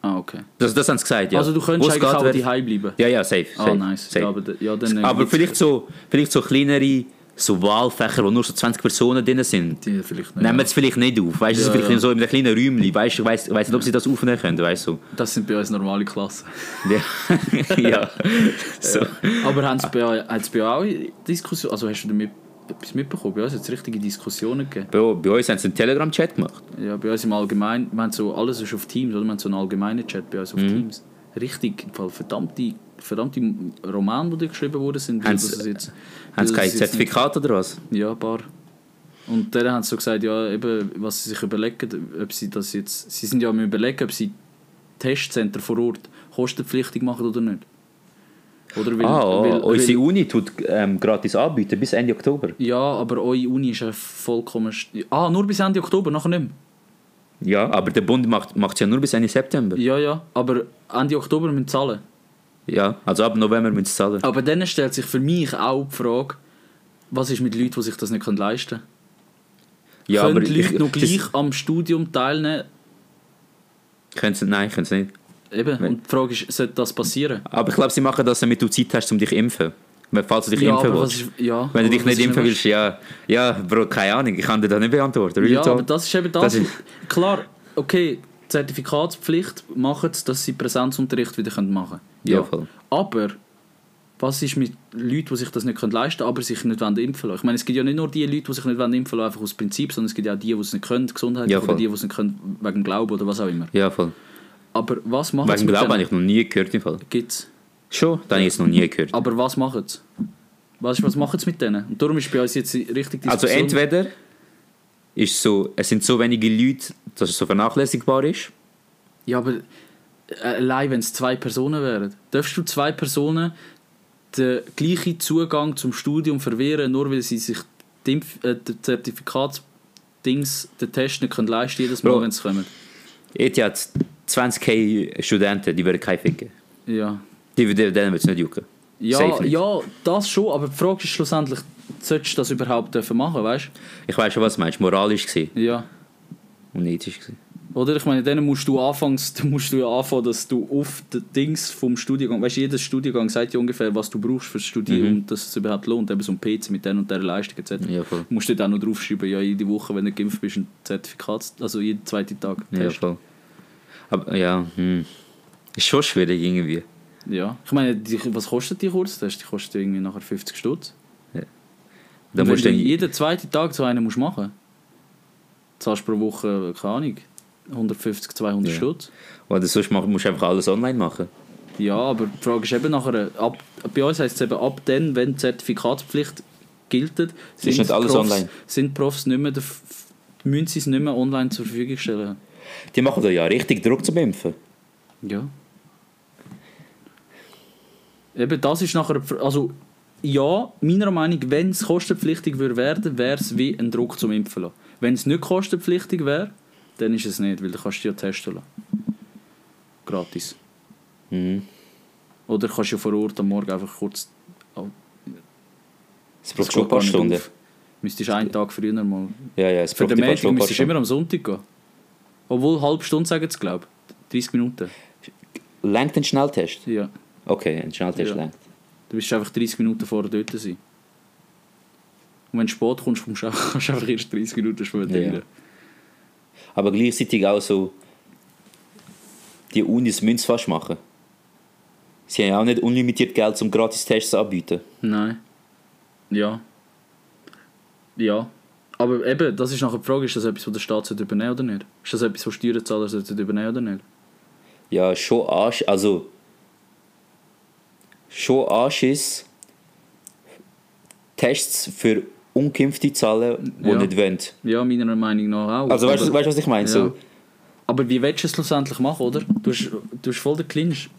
Ah, okay. Das, das haben sie gesagt, ja. Also du könntest Wo es eigentlich geht, auch daheim bleiben. Ja, ja, safe. Ah, safe, nice. safe. Ja, aber, ja, dann, Aber vielleicht so, vielleicht so kleinere so Wahlfächer, wo nur so 20 Personen drin sind. Die vielleicht nicht. Nehmen es vielleicht nicht auf. Weißt du, Ja, vielleicht ja. so in einem kleinen Räumchen. Weißt du, ich weiss nicht, ob sie das aufnehmen können. Weißt du? Das sind bei uns normale Klassen. Ja. ja. So. Aber haben es bei, hat's bei euch auch Diskussionen, also hast du damit etwas mitbekommen? Bei uns hat es richtige Diskussionen gegeben. Bei, bei uns haben sie einen Telegram-Chat gemacht. Ja, bei uns im Allgemeinen, wir haben so, alles ist auf Teams, oder? Wir haben so einen allgemeinen Chat bei uns auf Mhm. Teams. Richtig, im Fall verdammte, verdammte Romane, die geschrieben worden sind. Haben sie- kein Zertifikat oder was? Ja, ein paar. Und dann haben sie so gesagt, ja, eben, was sie sich überlegen, ob sie das jetzt, sie sind ja am überlegen, ob sie Testcenter vor Ort kostenpflichtig machen oder nicht. Oder weil, ah, weil, unsere Uni tut ähm, gratis anbieten bis Ende Oktober. Ja, aber eure Uni ist ja vollkommen... Ah, nur bis Ende Oktober, nachher nicht mehr. Ja, aber der Bund macht es ja nur bis Ende September. Ja, ja, aber Ende Oktober müssen zahlen. Ja, also ab November müssen sie zahlen. Aber dann stellt sich für mich auch die Frage, was ist mit Leuten, die sich das nicht leisten können? ja, Können die ich- Leute noch das- gleich am Studium teilnehmen? Können sie, nein, können sie nicht. Eben, und die Frage ist, sollte das passieren? Aber ich glaube, sie machen das, damit du Zeit hast, um dich zu impfen. Falls du dich impfen aber willst. ist, ja, Wenn du aber dich nicht impfen willst, ja, ja, Bro, keine Ahnung, ich kann dir das nicht beantworten. Real Ja, talk. aber das ist eben das. Das ist- Klar, okay, Zertifikatspflicht macht es, dass sie Präsenzunterricht wieder machen können. Ja, voll. Aber was ist mit Leuten, die sich das nicht leisten können, aber sich nicht impfen lassen? Ich meine, es gibt ja nicht nur die Leute, die sich nicht impfen lassen, einfach aus Prinzip, sondern es gibt ja auch die, die es nicht können, Gesundheit, Ja, oder die, die es nicht können, wegen Glauben oder was auch immer. Ja, voll. Aber was machen Wegen Glauben habe ich noch nie gehört im Fall. Gibt's. Schon? Dann habe ich es noch nie gehört. Aber was machen sie? Du, was machen sie mit denen? Und darum ist bei uns jetzt richtig Also Diskussion. entweder ist so, es sind so wenige Leute, dass es so vernachlässigbar ist. Ja, aber äh, allein wenn es zwei Personen wären, darfst du zwei Personen den gleichen Zugang zum Studium verwehren, nur weil sie sich die äh, den Zertifikatsdings, den Test nicht können leisten jedes Mal, wenn sie kommen. ETH hat 20k Studenten, die würden keinen ficken. Ja. Die, die, denen wird es nicht jucken. Ja, ja, das schon, aber die Frage ist schlussendlich, solltest du das überhaupt dürfen machen, weißt Ich weiß schon, was du meinst. Moralisch gesehen du? Ja. und ethisch gesehen. Oder? Ich meine, dann musst du anfangs, dann musst du ja anfangen, dass du auf den Dings vom Studiengang, weißt du, jedes Studiengang sagt ja ungefähr, was du brauchst fürs Studium Mhm. und dass es überhaupt lohnt, eben so ein PC mit der und der Leistung etc. Ja, voll. Du musst dort auch noch draufschreiben, ja, jede Woche, wenn du geimpft bist, ein Zertifikat, also jeden zweiten Tag Ja, Test. voll. Aber ja, hm. Ist schon schwierig irgendwie. Ja. Ich meine, die, was kostet die Kurztest? Die kostet irgendwie nachher 50 Stutz. Da Und wenn musst du dann, jeden zweiten Tag so einen musst machen zahlst pro Woche, keine Ahnung, 150, 200 Ja. Stutz. oder sonst musst du einfach alles online machen. Ja, aber die Frage ist eben nachher, ab, bei uns heisst es eben, ab dann, wenn die Zertifikatspflicht gilt, sind, nicht alles Profs, online. sind Profs nicht mehr, müssen sie es nicht mehr online zur Verfügung stellen. Die machen da ja richtig Druck zum Impfen. Ja. Eben, das ist nachher, also ja, meiner Meinung nach, wenn es kostenpflichtig würde werden, wäre es wie ein Druck zum Impfen lassen. Wenn es nicht kostenpflichtig wäre, dann ist es nicht, weil dann kannst du ja testen lassen. Gratis. Mhm. Oder kannst du ja vor Ort am Morgen einfach kurz Es braucht schon ein paar Stunden. auf. Müsstest du einen Tag früher mal. Ja, ja, es Für den ein paar Mädchen müsstest du immer am Sonntag gehen. Obwohl, eine halbe Stunde sagen sie, glaube ich. 30 Minuten. Lenkt ein Schnelltest? Ja. Okay, ein Schnelltest Ja. lenkt. Du bist einfach 30 Minuten vorher dort sein. Und wenn du spät kommst, kommst du auch- kannst du einfach erst 30 Minuten später Ja. rein. Aber gleichzeitig auch so, die Unis müssen es fast machen. Sie haben ja auch nicht unlimitiert Geld, um gratis Tests anzubieten. Nein. Ja. Ja. Aber eben, das ist nachher die Frage, ist das etwas, was der Staat übernehmen oder nicht? Ist das etwas, was Steuerzahler übernehmen oder nicht? Ja, schon Arsch, also schon Anschiss, Tests für Ungeimpfte zahlen, die Ja. nicht wollen. Ja, meiner Meinung nach auch. Also weißt du, Aber- weißt, du, was ich meine? Ja. So, Aber wie willst du es schlussendlich machen, oder? Du hast, du hast voll den Clinch.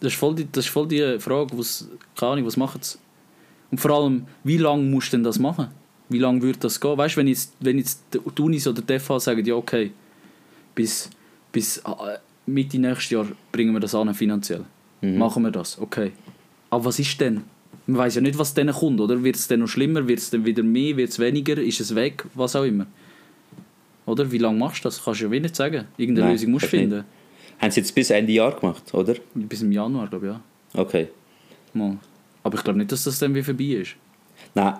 Das ist voll die, das ist voll die Frage, was, keine Ahnung, was machen sie? Und vor allem, wie lange musst du denn das machen? Wie lange würde das gehen? Weißt du, wenn jetzt, wenn jetzt die Unis oder die FH sagen, ja okay, bis, bis äh, Mitte nächstes Jahr bringen wir das an finanziell. Mhm. Machen wir das, okay. Aber was ist denn? Man weiß ja nicht, was denen kommt, oder? Wird es dann noch schlimmer? Wird es dann wieder mehr? Wird es weniger? Ist es weg? Was auch immer. Oder? Wie lange machst du das? Kannst du ja wie nicht sagen. Irgendeine Nein, Lösung musst du kannst nicht. finden. haben sie jetzt bis Ende Jahr gemacht, oder? Bis im Januar, glaube ich, ja. Okay. Mal. Aber ich glaube nicht, dass das dann wie vorbei ist. Nein.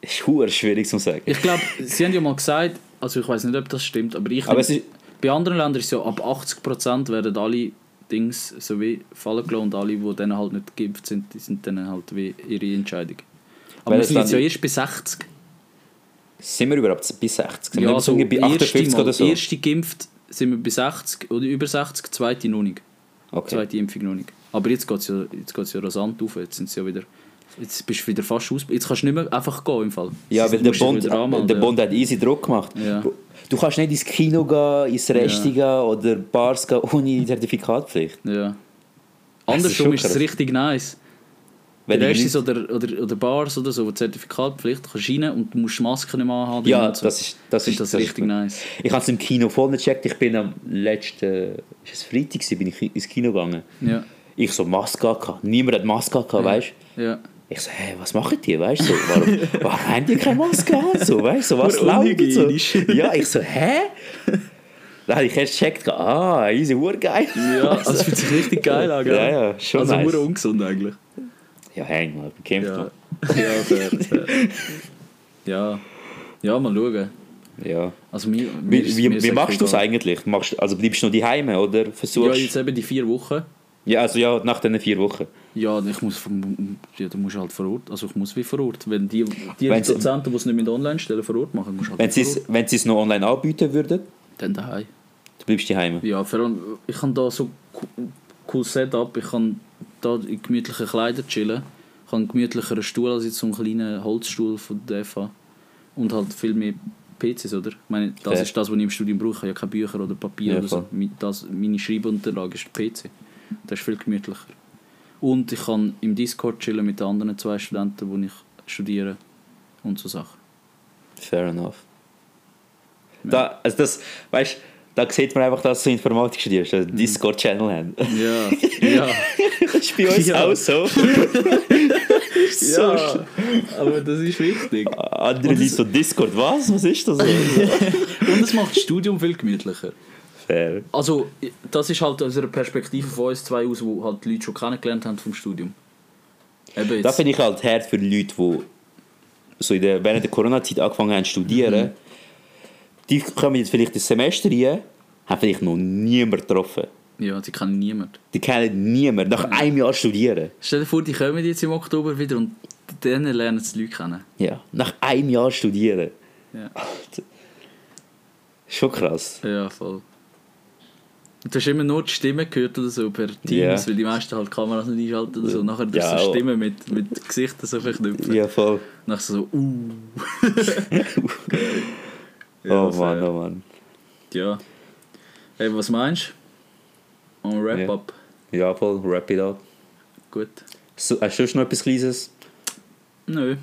ist hure schwierig zu sagen. Ich glaube, sie haben ja mal gesagt, also ich weiß nicht, ob das stimmt, aber ich Aber es ist, bei anderen Ländern ist es ja ab 80% werden alle Dings so wie fallen gelassen und alle, die dann halt nicht geimpft sind, die sind dann halt wie ihre Entscheidung. Aber wir Welches sind jetzt ja erst bei 60. sind wir überhaupt bei 60? Sind wir Ja, so also bei erste 58 Mal, oder so? Erste geimpft sind wir bei 60 oder über 60, zweite noch nicht. Okay. Zweite Impfung noch nicht. Aber jetzt geht es ja, jetzt geht's ja rasant auf, jetzt sind sie ja wieder... Jetzt bist du wieder fast aus... Jetzt kannst du nicht mehr einfach gehen im Fall. Ja, weil der anmelden. der Bund hat easy Druck gemacht. Ja. Du kannst nicht ins Kino gehen, ins Resti gehen oder Bars gehen ohne Zertifikatpflicht. Ja. Ist Andersrum schon ist es richtig nice. Wenn ich Restis oder, oder, oder Bars oder so, wo Zertifikatpflicht kannst rein und du musst die Maske nicht mehr anhaben. Ja, so. das ist, das ist, das das richtig ist nice. Ich habe es im Kino voll nicht gecheckt. Ich bin am letzten, ist es Freitag, bin ich ins Kino gegangen. Ja. Ich so Maske gehabt. Niemand hat Maske gehabt, weißt du? Ja. Ich so, hey, was machen die, weißt du? So, warum, warum haben die keine Maske an? So, weißt du, so, was läuft so? Ja, ich so, hä? Dann habe ich erst gecheckt, ah, easy, urgeil. Ja, also es fühlt sich richtig geil an, gell? Ja, ja, schon Also nice. ungesund eigentlich. Ja, häng mal, bekämpft Ja. mal. Ja, fair, fair. Ja. Ja, mal schauen. Ja. Also mir, mir Wie, wie, wie machst du es eigentlich? Machst, also bleibst du noch daheim oder Ja, versuchst jetzt eben die vier Wochen. Ja, also ja, nach diesen vier Wochen. Ja, ich muss ja, du musst halt vor Ort, also ich muss wie vor Ort. Wenn die, die Wenn's- Dozenten, die es nicht mit online stellen, vor Ort machen, musst halt Wenn vor sie es Ort. wenn sie es noch online anbieten würden, Dann daheim. du bleibst daheim. Ja, vor allem, ich habe da so co- cooles Setup. Ich kann da in gemütlichen Kleidern chillen. Ich habe einen gemütlicheren Stuhl als jetzt so einen kleinen Holzstuhl von der FH. Und halt viel mehr PCs, oder? Ich meine, das Fair. ist das, was ich im Studium brauche. Ich habe keine Bücher oder Papier Ja, oder so. Das, meine Schreibunterlage ist der PC. Das ist viel gemütlicher. Und ich kann im Discord chillen mit den anderen zwei Studenten, die ich studiere. Und so Sachen. Fair enough. Da, also das, weißt, da sieht man einfach, dass du Informatik studierst, dass du einen Discord-Channel haben. Ja, ja. das ist bei uns Ja. auch so. so ja. Aber das ist wichtig. Andere Leute so Discord, was? Was ist das? Und es macht das Studium viel gemütlicher. Fair. Also, das ist halt aus einer Perspektive von uns zwei aus, wo halt die Leute schon kennengelernt haben vom Studium. Eben. Da finde ich halt hart für die Leute, die so in der, während der Corona-Zeit angefangen haben zu studieren. Die kommen jetzt vielleicht ins Semester rein, haben vielleicht noch niemanden getroffen. ja, die kennen niemand. Die kennen niemanden. Nach einem Jahr studieren. Stell dir vor, die kommen jetzt im Oktober wieder und dann lernen sie die Leute kennen. Ja. Nach einem Jahr studieren. Ja, Schon krass. ja voll. Und du hast immer nur die Stimme gehört oder so per Teams, Ja. weil die meisten halt Kameras nicht einschalten oder so. Nachher Ja, ja, so auch. Stimmen mit, mit Gesichtern so verknüpfen. Ja, voll. Nachher so, uh. oh fair. Mann, oh Mann. Ja. Hey, was meinst du? On Wrap-up. Ja, voll. Wrap it up. Gut. So, hast du sonst noch etwas Kleines? Nö.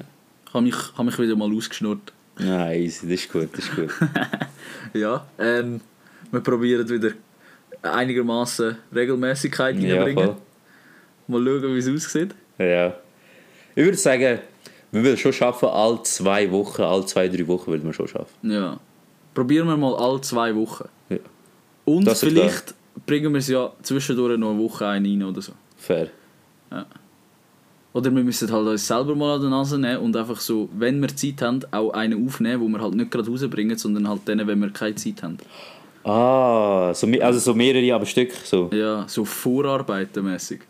Ich habe mich, hab mich wieder mal ausgeschnurrt. Nein, easy. Das ist gut, das ist gut. Ja, ähm, wir probieren wieder einigermaßen Regelmäßigkeit ja, reinbringen. voll. Mal schauen, wie es aussieht. Ja. Ich würde sagen, wir würden schon schaffen, alle zwei Wochen, alle zwei, drei Wochen würden wir schon schaffen. Ja. Probieren wir mal alle zwei Wochen. Ja. Und Das vielleicht bringen wir es ja zwischendurch noch eine Woche ein rein oder so. Fair. Oder wir müssen halt uns selber mal an die Nase nehmen und einfach so, wenn wir Zeit haben, auch einen aufnehmen, wo wir halt nicht gerade rausbringen, sondern halt dann, wenn wir keine Zeit haben. Ah, so, also so mehrere am Stück. So. Ja, so vorarbeitenmäßig.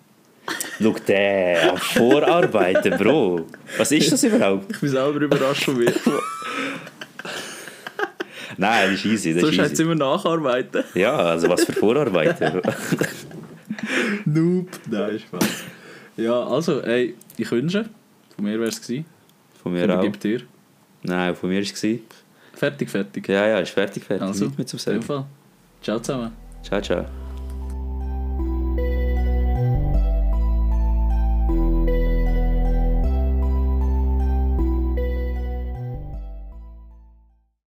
Schau, der Vorarbeiten, Bro. Was ist das überhaupt? Ich bin selber überrascht von mir. Nein, das ist easy. Das Sonst ist easy. immer nacharbeiten. Ja, also was für Vorarbeiten. Noob. Nein, Spaß. Ja, also, ey, ich wünsche. Von mir wäre es gewesen. Von mir Von auch. Dir. Nein, von mir war es. Fertig, fertig. Ja, ja, ist fertig, fertig. Also, Nicht mehr zum in dem Sagen. Fall. Ciao zusammen. Ciao, ciao.